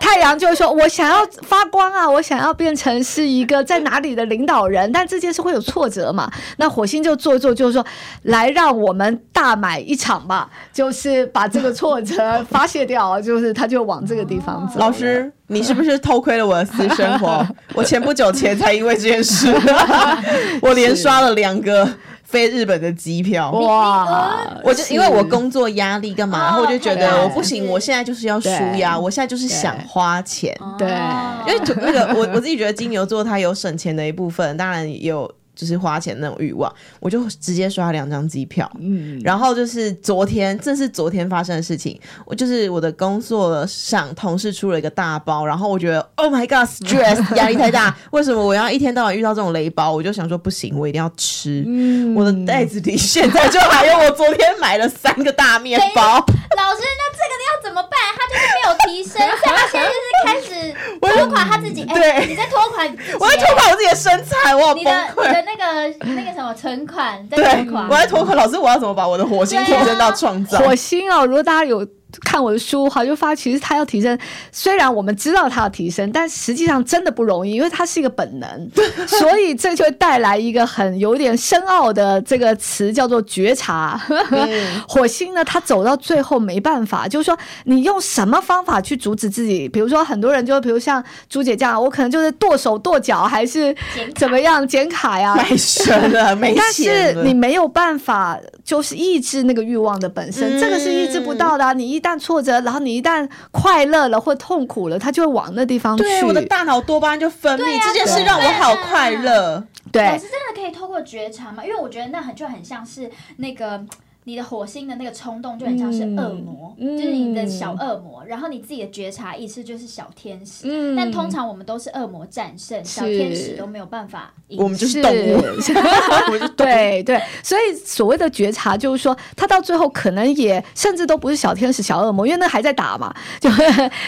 太阳就会说：“我想要发光啊，我想要变成是一个在哪里的领导人。”但这件事会有挫折嘛？那火星就做一做，就是说，来让我们大买一场吧，就是把这个挫折发泄掉，就是他就往这个地方走。老师，你是不是偷窥了我的私生活？我前不久前才因为这件事，我连刷了两个飞日本的机票。哇！我就因为我工作压力干嘛，然后我就觉得我不行，我现在就是要舒压，我现在就是想花钱。对哦因为就那个我我自己觉得金牛座他有省钱的一部分，当然有就是花钱那种欲望，我就直接刷两张机票。嗯，然后就是昨天，这是昨天发生的事情。我就是我的工作上同事出了一个大包，然后我觉得 Oh my God，stress 压力太大。为什么我要一天到晚遇到这种雷包？我就想说不行，我一定要吃。嗯我的袋子里现在就还有我昨天买了三个大面包。老师，那这个要怎么办？他就是没有提升，所以他现在就是开始拖垮他自己。哎、对你在拖垮。我在拖垮我自己的身材，我好崩溃。那个那个什么存款在对拖，垮。我在存款老师，我要怎么把我的火星提升到创造？火星哦，如果大家有看我的书哈，就发其实他要提升，虽然我们知道他要提升，但实际上真的不容易，因为它是一个本能，所以这就会带来一个很有点深奥的这个词叫做觉察。火星呢，他走到最后没办法，就是说你用什么方法去阻止自己？比如说很多人就比如像朱姐这样，我可能就是剁手剁脚，还是怎么样 剪卡呀？卖身了，没但钱了。是你没有办法，就是抑制那个欲望的本身，嗯这个是抑制不到的啊、你一旦挫折，然后你一旦快乐了或痛苦了，它就会往那地方去。对，我的大脑多巴胺就分泌，啊这件事让我好快乐。对老师真的可以透过觉察吗？因为我觉得那很就很像是那个。你的火星的那个冲动就很像是恶魔，嗯。就是你的小恶魔，然后你自己的觉察意识就是小天使。嗯。但通常我们都是恶魔战胜，小天使都没有办法赢。我们就是动物。对对，所以所谓的觉察，就是说他到最后可能也甚至都不是小天使、小恶魔，因为那还在打嘛，就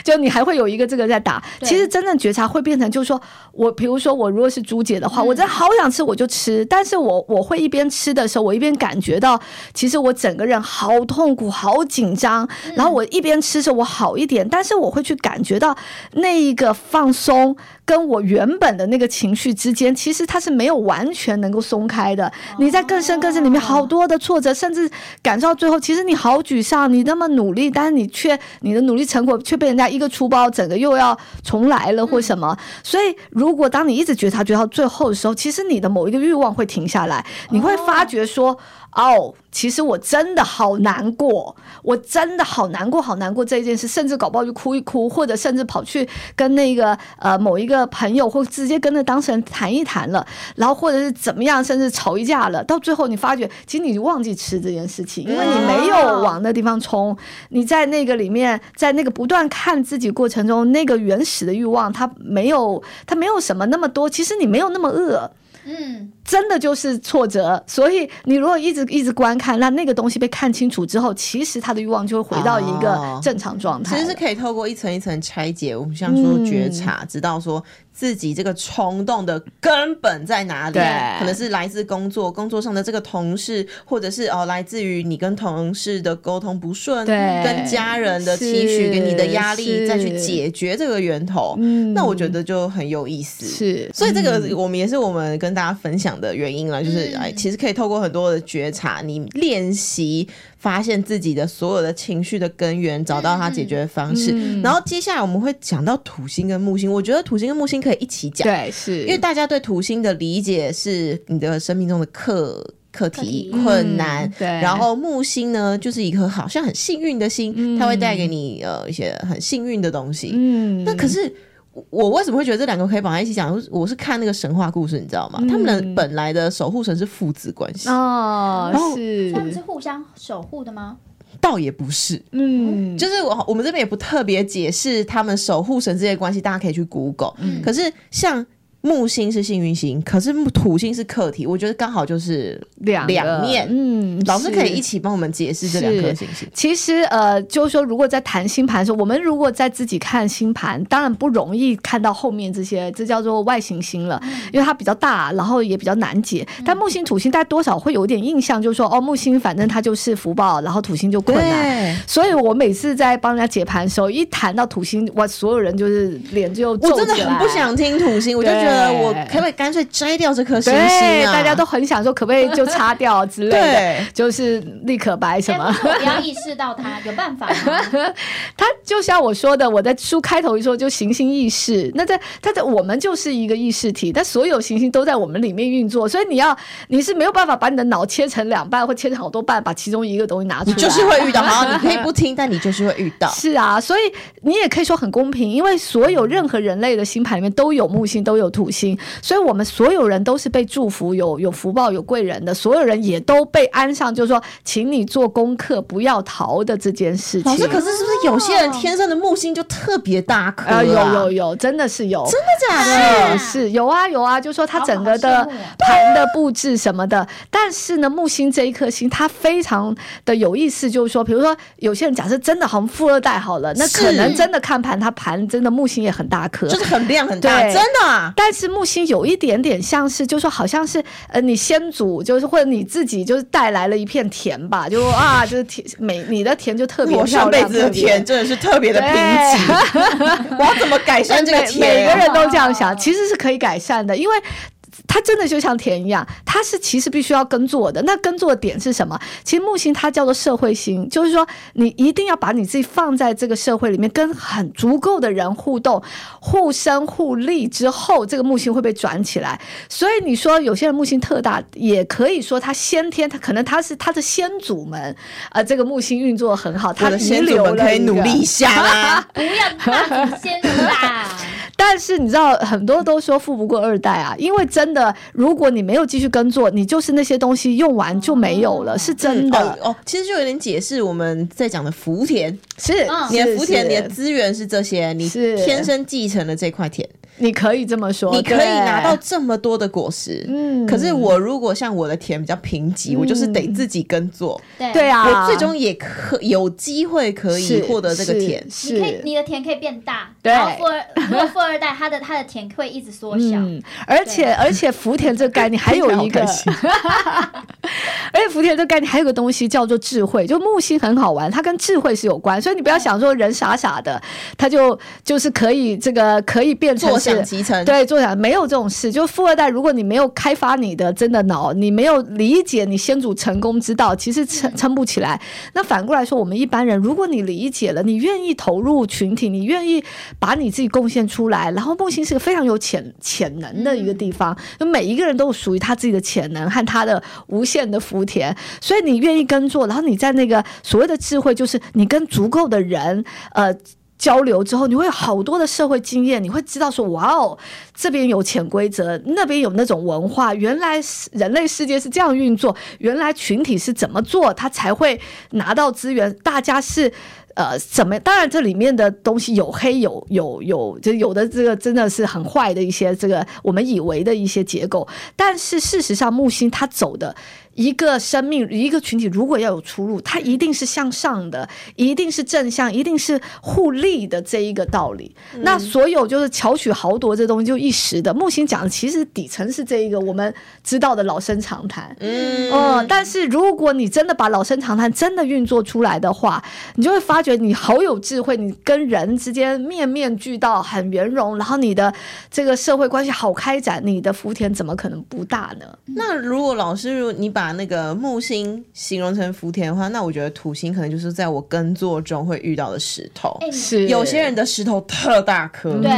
就你还会有一个这个在打。其实真正觉察会变成，就是说我比如说我如果是朱姐的话，嗯。我真的好想吃我就吃，但是我我会一边吃的时候，我一边感觉到其实我整个人好痛苦、好紧张，嗯然后我一边吃着我好一点，但是我会去感觉到那一个放松。跟我原本的那个情绪之间，其实它是没有完全能够松开的。你在更深更深里面好多的挫折，甚至感受到最后，其实你好沮丧，你那么努力，但是你却你的努力成果却被人家一个出包，整个又要重来了或什么。所以，如果当你一直觉察觉到最后的时候，其实你的某一个欲望会停下来，你会发觉说。哦，其实我真的好难过，我真的好难过，好难过这件事，甚至搞不好就哭一哭，或者甚至跑去跟那个呃某一个朋友，或直接跟那当事人谈一谈了，然后或者是怎么样，甚至吵一架了，到最后你发觉，其实你忘记吃这件事情，因为你没有往那地方冲，你在那个里面，在那个不断看自己过程中，那个原始的欲望，它没有，它没有什么那么多，其实你没有那么饿。嗯，真的就是挫折。所以你如果一直一直观看，那那个东西被看清楚之后，其实他的欲望就会回到一个哦正常状态了。其实是可以透过一层一层拆解，我们像说觉察，嗯知道说自己这个冲动的根本在哪里，对。可能是来自工作，工作上的这个同事，或者是哦来自于你跟同事的沟通不顺，对。跟家人的期许给你的压力，再去解决这个源头，嗯。那我觉得就很有意思。是，所以这个我们也是我们跟大家分享的原因了，就是嗯。哎，其实可以透过很多的觉察，你练习发现自己的所有的情绪的根源，找到它解决的方式。嗯然后接下来我们会讲到土星跟木星，我觉得土星跟木星可以一起讲，对，是因为大家对土星的理解是你的生命中的课。课题课题困难，嗯对然后木星呢，就是一颗好像很幸运的星，嗯它会带给你呃一些很幸运的东西。嗯，那可是我我为什么会觉得这两个可以绑在一起讲？我是看那个神话故事，你知道吗？他们的本来的守护神是父子关系，哦然后是他们是互相守护的吗？倒也不是。嗯，就是我我们这边也不特别解释他们守护神这些关系，大家可以去 Google。可是像木星是幸运星，可是木土星是课题，我觉得刚好就是两两面。嗯，老师可以一起帮我们解释这两颗星星。其实呃，就是说，如果在谈星盘的时候，我们如果在自己看星盘，当然不容易看到后面这些，这叫做外行星了，因为它比较大，然后也比较难解。但木星、土星，大家多少会有点印象，就是说，哦，木星反正它就是福报，然后土星就困难。所以我每次在帮人家解盘的时候，一谈到土星，哇，所有人就是脸就我真的很不想听土星，我就觉得我可不可以干脆摘掉这颗星对，星啊？大家都很想说，可不可以就擦掉之类的对，就是立可白什哎，么为。什么不要意识到它？有办法吗？它就像我说的，我在书开头一说就行星意识，那在它在我们就是一个意识体，但所有行星都在我们里面运作，所以你要你是没有办法把你的脑切成两半或切成好多半，把其中一个东西拿出来，你就是会遇到。好，你可以不听，但你就是会遇到。是啊，所以你也可以说很公平，因为所有任何人类的星盘里面都有木星，都有土星，所以我们所有人都是被祝福、有有福报、有贵人的，所有人也都被安上，就是说，请你做功课，不要逃的这件事情。老师，可是是不是有些人天生的木星就特别大颗、啊？呃，有有有，真的是有，真真的假的？是有啊有啊，就说他整个的盘的布置什么的，但是呢，木星这一颗星它非常的有意思，就是说，比如说有些人假设真的好像富二代好了，那可能真的看盘，他盘真的木星也很大颗，就是很亮很大，对真的、啊。但是木星有一点点像是，就说好像是呃，你先祖就是或者你自己就是带来了一片田吧，就啊，就是田每你的田就特别我漂亮，我上辈子的田真的是特别的贫瘠，我要怎么改善这个？每个人都这样想，其实是可以改善的，因为。它真的就像田一样，它是其实必须要耕作的。那耕作的点是什么？其实木星它叫做社会星，就是说你一定要把你自己放在这个社会里面，跟很足够的人互动、互生互利之后，这个木星会被转起来。所以你说有些人木星特大，也可以说他先天，他可能他是他的先祖们，呃，这个木星运作很好，他的先祖留们可以努力一下啦。不要 大祖先啦！但是你知道，很多都说富不过二代啊，因为真的，如果你没有继续耕作，你就是那些东西用完就没有了，是真的。哦哦，其实就有点解释我们在讲的福田，是，嗯你的福田，是。你的资源是这些，你是。天生继承了这块田，你可以这么说，你可以拿到这么多的果实。嗯。可是我如果像我的田比较贫瘠，我就是得自己耕作，对。对，啊，我最终也可有机会可以获得这个田。是你可以你的田可以变大，对。然后富二如果富二代他的他的田会一直缩小，嗯，而且而且福田这个概念还有一个 而且福田这个概念还有个东西叫做智慧，就木星很好玩，它跟智慧是有关，所以你不要想说人傻傻的，他就就是可以这个可以变成享其成，对，做想没有这种事。就富二代，如果你没有开发你的真的脑，你没有理解你先祖成功之道，其实撑撑不起来。那反过来说，我们一般人，如果你理解了，你愿意投入群体，你愿意把你自己贡献出来，然后梦星是个非常有潜潜能的一个地方，就每一个人都有属于他自己的潜能和他的无限的福田，所以你愿意耕作，然后你在那个所谓的智慧，就是你跟足够的人，呃。交流之后，你会有好多的社会经验，你会知道说，哇哦，这边有潜规则，那边有那种文化，原来人类世界是这样运作，原来群体是怎么做，他才会拿到资源，大家是。呃怎么？当然这里面的东西有黑有有有，就有的这个真的是很坏的一些这个我们以为的一些结构，但是事实上木星它走的。一个生命，一个群体，如果要有出路，它一定是向上的，一定是正向，一定是互利的这一个道理。那所有就是巧取豪夺这东西就一时的。木星讲的其实底层是这一个我们知道的老生常谈。嗯哦、但是如果你真的把老生常谈真的运作出来的话，你就会发觉你好有智慧，你跟人之间面面俱到，很圆融，然后你的这个社会关系好开展，你的福田怎么可能不大呢？那如果老师，如果你把那个木星形容成福田的话，那我觉得土星可能就是在我耕作中会遇到的石头。是有些人的石头特大颗，对，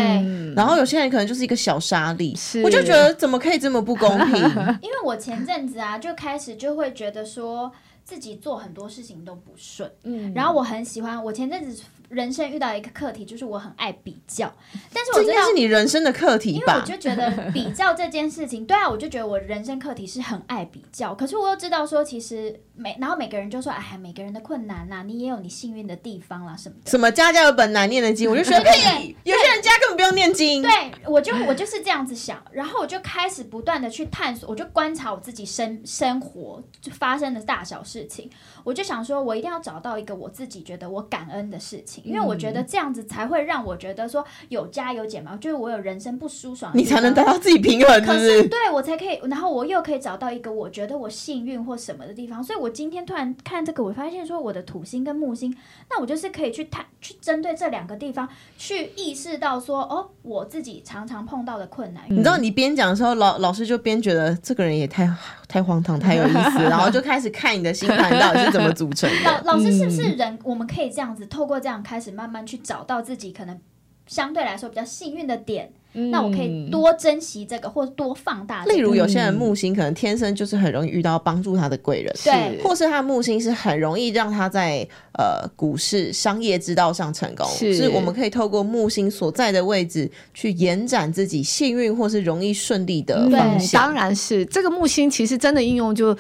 然后有些人可能就是一个小沙粒是，我就觉得怎么可以这么不公平？因为我前阵子啊，就开始就会觉得说自己做很多事情都不顺，嗯。然后我很喜欢，我前阵子人生遇到一个课题，就是我很爱比较，但是我知道这应该是你人生的课题因为我？就觉得 比较这件事情，对啊，我就觉得我人生课题是很爱比较，可是我又知道说，其实每然后每个人就说，哎呀，每个人的困难呐、你也有你幸运的地方啦什么的。什么家家有本难念的经，我就觉得对屁，有些人家根本不用念经。对，我就我就是这样子想，然后我就开始不断的去探索，我就观察我自己生生活就发生的大小事情，我就想说，我一定要找到一个我自己觉得我感恩的事情，因为我觉得这样子才会让我觉得说有加有减嘛，就是我有人生不舒爽你，才能达到自己平衡，是可不是？是对我才可以，然后我又可以找到一个我觉得我幸运或什么的地方，所以我今天突然看这个，我发现说我的土星跟木星，那我就是可以去探去针对这两个地方去意识到说，哦，我自己常常碰到的困难。你知道，你边讲的时候，老老师就边觉得这个人也太太荒唐、太有意思，然后就开始看你的星盘到底是怎么组成的。老老师是不是人？我们可以这样子，透过这样开始慢慢去找到自己可能相对来说比较幸运的点，那我可以多珍惜这个，或多放大、这个。例如，有些人木星可能天生就是很容易遇到帮助他的贵人，对或是他木星是很容易让他在呃股市商业之道上成功，是我们可以透过木星所在的位置去延展自己幸运或是容易顺利的方向。当然是这个木星，其实真的应用就。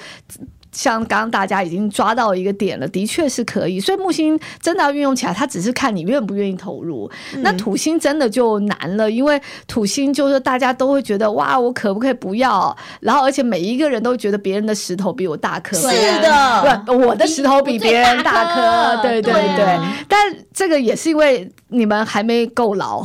像刚刚大家已经抓到一个点了，的确是可以。所以木星真的要运用起来，它只是看你愿不愿意投入。那土星真的就难了，因为土星就是大家都会觉得哇，我可不可以不要？然后而且每一个人都觉得别人的石头比我大颗，是的，不，我的石头比别人大颗，颗对对对啊。但这个也是因为你们还没够老，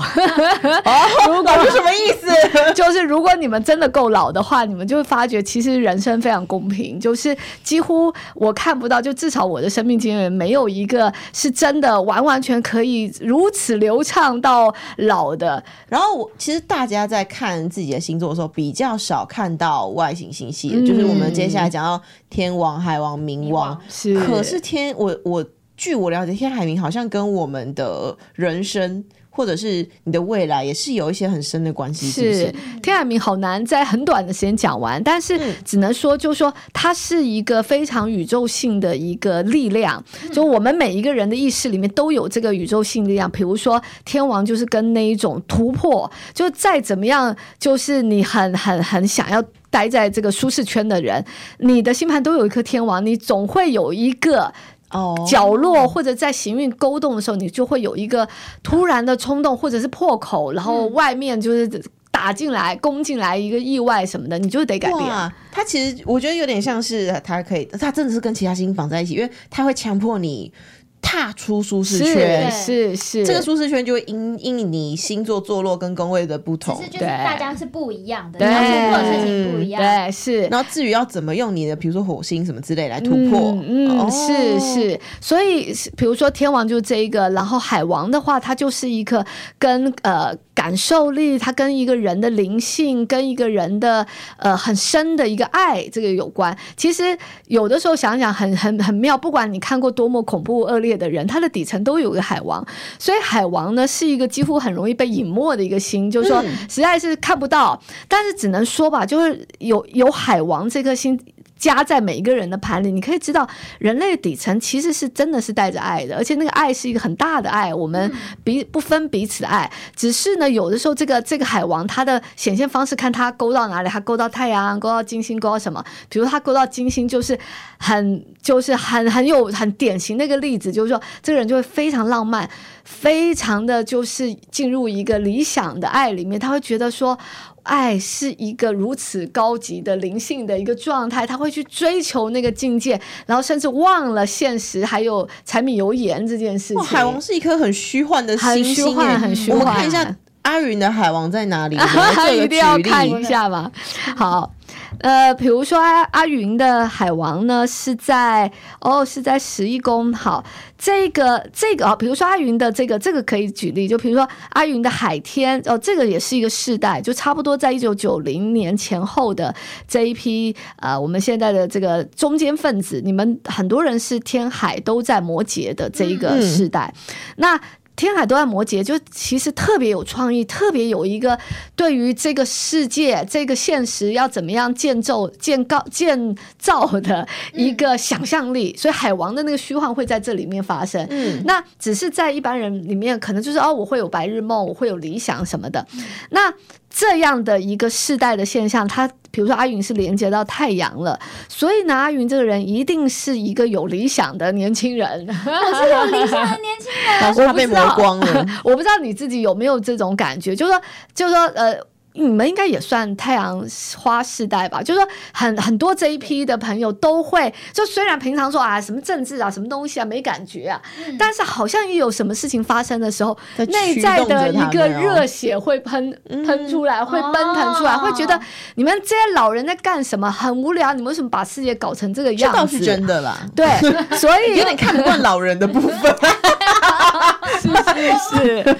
如果是什么意思？就是如果你们真的够老的话，你们就会发觉其实人生非常公平，就是几乎我看不到，就至少我的生命经验没有一个是真的完完全可以如此流畅到老的。然后我其实大家在看自己的星座的时候，比较少看到外行星系，嗯就是我们接下来讲到天王、海王、冥王冥王。是，可是天，我我据我了解，天海冥好像跟我们的人生或者是你的未来也是有一些很深的关系，是？天海明好难在很短的时间讲完，但是嗯只能说，就是说它是一个非常宇宙性的一个力量，就我们每一个人的意识里面都有这个宇宙性力量。比如说天王就是跟那一种突破，就再怎么样，就是你很很很想要。待在这个舒适圈的人，你的星盘都有一颗天王，你总会有一个哦角落或者在行运勾动的时候，你就会有一个突然的冲动，或者是破口，然后外面就是打进来、攻进来一个意外什么的，你就得改变。哇，它其实我觉得有点像是它可以，它真的是跟其他星绑在一起，因为它会强迫你踏出舒适圈。是是，这个舒适圈就会因因你星座坐落跟宫位的不同，就是对。大家是不一样的，对。你要突破的事情不一样。对是。然后至于要怎么用你的，比如说火星什么之类来突破，嗯，嗯哦。是是，所以是比如说天王就这一个，然后海王的话，它就是一个跟呃感受力，它跟一个人的灵性，跟一个人的呃很深的一个爱这个有关。其实有的时候想想很很很妙，不管你看过多么恐怖恶劣的人，他的底层都有个海王，所以海王呢是一个几乎很容易被隐没的一个星，就是说实在是看不到，但是只能说吧，就是有有海王这颗星。加在每一个人的盘里，你可以知道人类底层其实是真的是带着爱的，而且那个爱是一个很大的爱，我们彼不分彼此的爱。只是呢，有的时候这个这个海王他的显现方式，看他勾到哪里，他勾到太阳，勾到金星，勾到什么？比如他勾到金星，就是很就是很很有很典型的一个例子，就是说这个人就会非常浪漫，非常的就是进入一个理想的爱里面，他会觉得说。爱是一个如此高级的灵性的一个状态，他会去追求那个境界，然后甚至忘了现实，还有柴米油盐这件事情。哇，海王是一颗很虚幻的星星星虚幻，很虚我们。看一下阿云的海王在哪里？一定要看举例。一下吧。好，呃，比如说阿阿云的海王呢，是在哦是在十一宫。好，这个这个啊，比如说阿云的这个这个可以举例，就比如说阿云的海天哦，这个也是一个世代，就差不多在一九九零年前后的这一批呃，我们现在的这个中间分子，你们很多人是天海都在摩羯的这一个嗯世代，那。天海都在摩羯，就其实特别有创意，特别有一个对于这个世界、这个现实要怎么样建造、建造、建造的一个想象力，所以海王的那个虚幻会在这里面发生。嗯，那只是在一般人里面，可能就是哦，我会有白日梦，我会有理想什么的。那这样的一个世代的现象，他比如说阿云是连接到太阳了，所以呢，阿云这个人一定是一个有理想的年轻人。我是有理想的年轻人。老师他被磨光了。我不知道你自己有没有这种感觉，就是说，就是说，呃。你们应该也算太阳花世代吧？就是说很，很多这一批的朋友都会，就虽然平常说啊，什么政治啊，什么东西啊，没感觉啊，但是好像一有什么事情发生的时候，在内在的一个热血会喷喷出来，会奔腾出来，哦会觉得你们这些老人在干什么？很无聊，你们为什么把世界搞成这个这倒样子？是真的啦，对，所以有点看不惯老人的部分。是是是，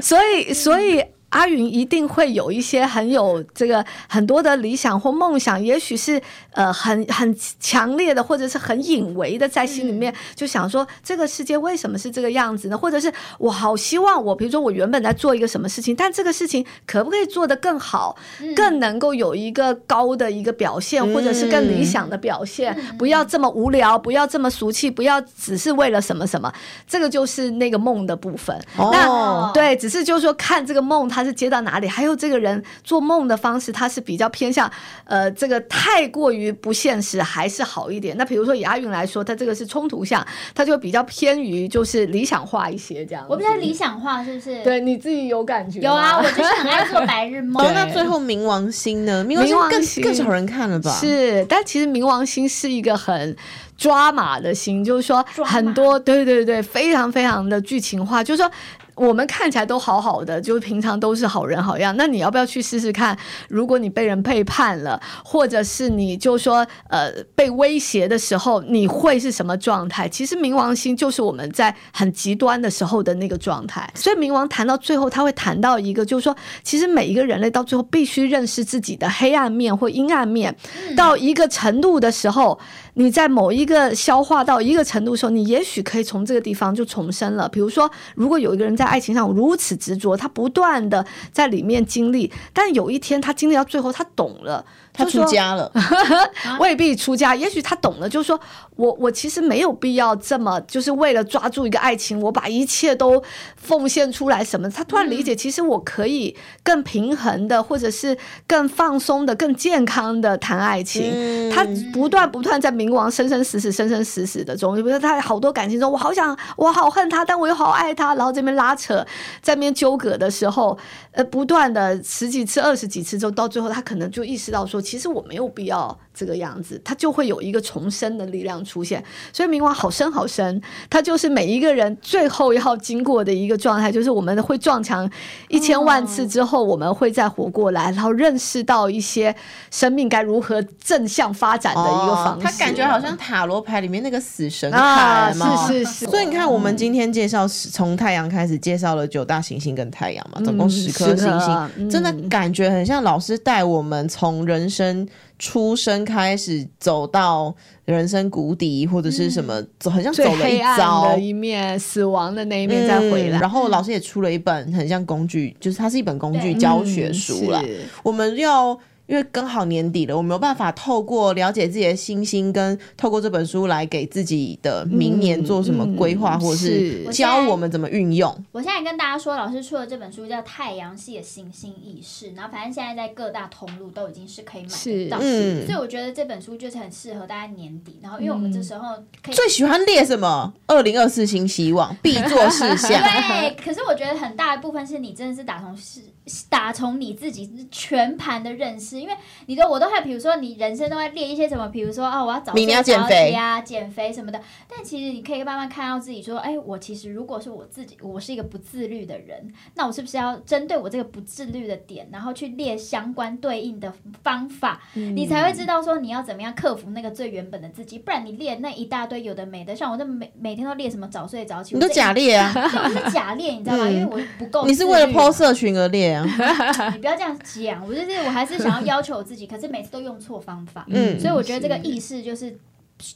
所以所以。阿云一定会有一些很有这个很多的理想或梦想，也许是呃很很强烈的，或者是很隐微的，在心里面就想说这个世界为什么是这个样子呢？或者是我好希望我，比如说我原本在做一个什么事情，但这个事情可不可以做得更好，更能够有一个高的一个表现，或者是更理想的表现，不要这么无聊，不要这么俗气，不要只是为了什么什么，这个就是那个梦的部分。那哦，对，只是就是说看这个梦它是接到哪里，还有这个人做梦的方式，他是比较偏向呃这个太过于不现实，还是好一点。那比如说以阿云来说，他这个是冲突项，他就比较偏于就是理想化一些这样子。我比较理想化，是不是？，对你自己有感觉？有啊，我就是很爱做白日梦哦。那最后冥王星呢？冥王星更王星更少人看了吧？是，但其实冥王星是一个很抓马的星，就是说很多对对对，非常非常的剧情化，就是说。我们看起来都好好的，就是平常都是好人好样。那你要不要去试试看？如果你被人背叛了，或者是你就说呃被威胁的时候，你会是什么状态？其实冥王星就是我们在很极端的时候的那个状态。所以冥王谈到最后，他会谈到一个，就是说，其实每一个人类到最后必须认识自己的黑暗面或阴暗面，到一个程度的时候，你在某一个消化到一个程度的时候，你也许可以从这个地方就重生了。比如说，如果有一个人在在爱情上如此执着，他不断的在里面经历，但有一天他经历到最后，他懂了。他出家了，未必出家，也许他懂了，就是说我我其实没有必要这么，就是为了抓住一个爱情，我把一切都奉献出来什么。他突然理解，其实我可以更平衡的，或者是更放松的、更健康的谈爱情。嗯他不断不断在冥王生生死死、生生死死的中，比如说他好多感情中，我好想，我好恨他，但我又好爱他，然后这边拉扯，在那边纠葛的时候，呃，不断的十几次、二十几次之后，到最后他可能就意识到说，其实我没有必要这个样子，他就会有一个重生的力量出现。所以冥王好深好深，他就是每一个人最后要经过的一个状态，就是我们会撞墙一千万次之后，我们会再活过来，然后认识到一些生命该如何正向发展的一个方式。哦他感觉好像塔罗牌里面那个死神卡，啊，有没有是是是，所以你看，我们今天介绍从太阳开始介绍了九大行星跟太阳嘛，总共十颗行星，嗯真的感觉很像老师带我们从人生出生开始走到人生谷底，或者是什么，走很像走了一遭的。一面，死亡的那一面再回来。嗯然后老师也出了一本很像工具，就是它是一本工具教学书啦。嗯我们要因为刚好年底了，我没有办法透过了解自己的星星，跟透过这本书来给自己的明年做什么规划，嗯或者是是教我们怎么运用。我现在跟大家说，老师出的这本书叫《太阳系的行星意识》，然后反正现在在各大通路都已经是可以买到，嗯所以我觉得这本书就是很适合大家年底，然后因为我们这时候可以最喜欢列什么？二零二四新希望必做事项。对，可是我觉得很大一部分是你真的是打从是打从你自己全盘的认识，因为你都我都会，比如说你人生都在列一些什么，比如说哦，我要早睡早减肥起啊，减肥什么的。但其实你可以慢慢看到自己说，哎，我其实如果是我自己，我是一个不自律的人，那我是不是要针对我这个不自律的点，然后去列相关对应的方法，嗯你才会知道说你要怎么样克服那个最原本的自己，不然你列那一大堆有的没的，像我这每每天都列什么早睡早起，你都假列啊？我是假列，你知道吗？嗯因为我不够。你是为了 PO 社群而列啊？你不要这样讲，我就是我还是想要要求我自己，可是每次都用错方法，嗯所以我觉得这个意识就是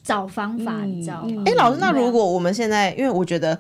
找方法，你知道吗？哎、老师，那如果我们现在，因为我觉得。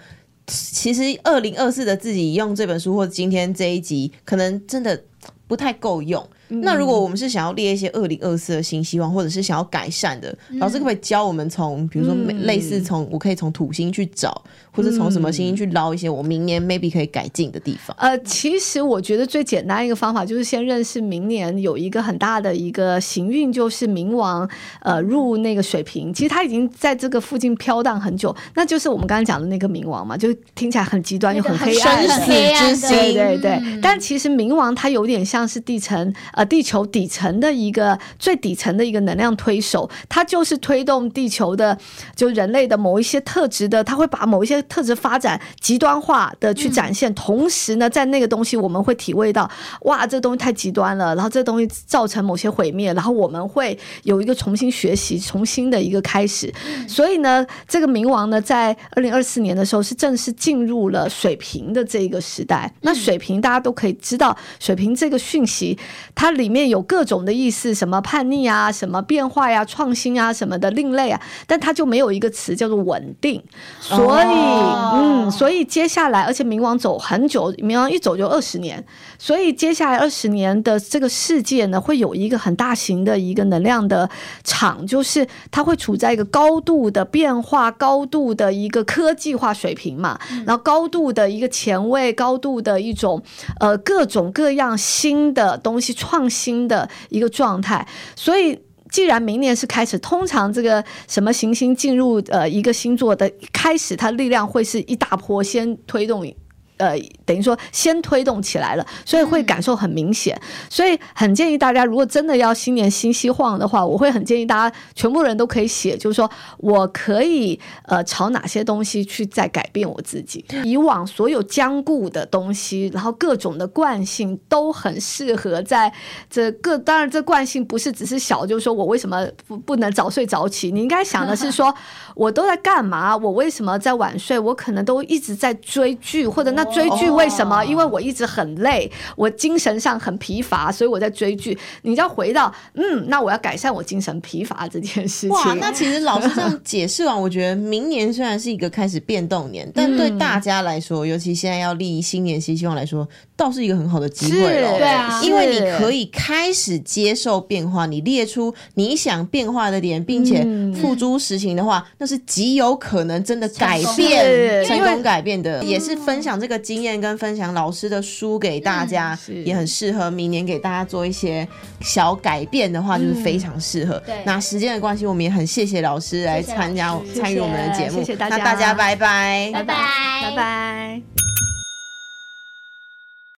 其实二零二四的自己用这本书或者今天这一集，可能真的不太够用。那如果我们是想要列一些二零二四的新希望，或者是想要改善的，老师可不可以教我们从，比如说嗯。类似从我可以从土星去找，或者从什么星星去捞一些我明年 maybe 可以改进的地方？呃，其实我觉得最简单一个方法就是先认识明年有一个很大的一个行运，就是冥王呃入那个水瓶，其实他已经在这个附近飘荡很久，那就是我们刚才讲的那个冥王嘛，就听起来很极端又很黑暗。生死黑暗的之心。对对对，嗯但其实冥王它有点像是地层呃地球底层的一个最底层的一个能量推手，它就是推动地球的就人类的某一些特质的，它会把某一些特质发展极端化的去展现，同时呢，在那个东西我们会体味到，哇，这东西太极端了，然后这东西造成某些毁灭，然后我们会有一个重新学习、重新的一个开始。所以呢，这个冥王呢，在二零二四年的时候是正式进入了水平的这一个时代。那水平大家都可以知道，水平这个讯息，它里面有各种的意思，什么叛逆啊，什么变化呀、创新啊，什么的另类啊，但它就没有一个词叫做稳定。所以，哦嗯，所以接下来，而且冥王走很久，冥王一走就二十年，所以接下来二十年的这个世界呢，会有一个很大型的一个能量的场，就是它会处在一个高度的变化、高度的一个科技化水平嘛，然后高度的一个前卫、高度的一种呃各种各样新的东西、创新的一个状态，所以。既然明年是开始，通常这个什么行星进入呃一个星座的开始，它力量会是一大波先推动。呃，等于说先推动起来了，所以会感受很明显。所以很建议大家，如果真的要新年新希望的话，我会很建议大家全部人都可以写，就是说我可以呃朝哪些东西去再改变我自己。以往所有僵固的东西，然后各种的惯性都很适合在这个。当然，这惯性不是只是小，就是说我为什么不不能早睡早起？你应该想的是说，我都在干嘛？我为什么在晚睡？我可能都一直在追剧，或者那追剧为什么？因为我一直很累，我精神上很疲乏，所以我在追剧。你要回到嗯，那我要改善我精神疲乏这件事情。哇，那其实老师这样解释完，我觉得明年虽然是一个开始变动年，但对大家来说，尤其现在要立新年新希望来说，倒是一个很好的机会了。对啊因为你可以开始接受变化，你列出你想变化的点，并且嗯。付诸实行的话，那是极有可能真的改变、成功改变的，也是分享这个经验跟分享老师的书给大家，是。也很适合明年给大家做一些小改变的话，就是非常适合。对。那时间的关系，我们也很谢谢老师来参加参与我们的节目，谢谢大家。那大家拜拜。拜拜，拜拜。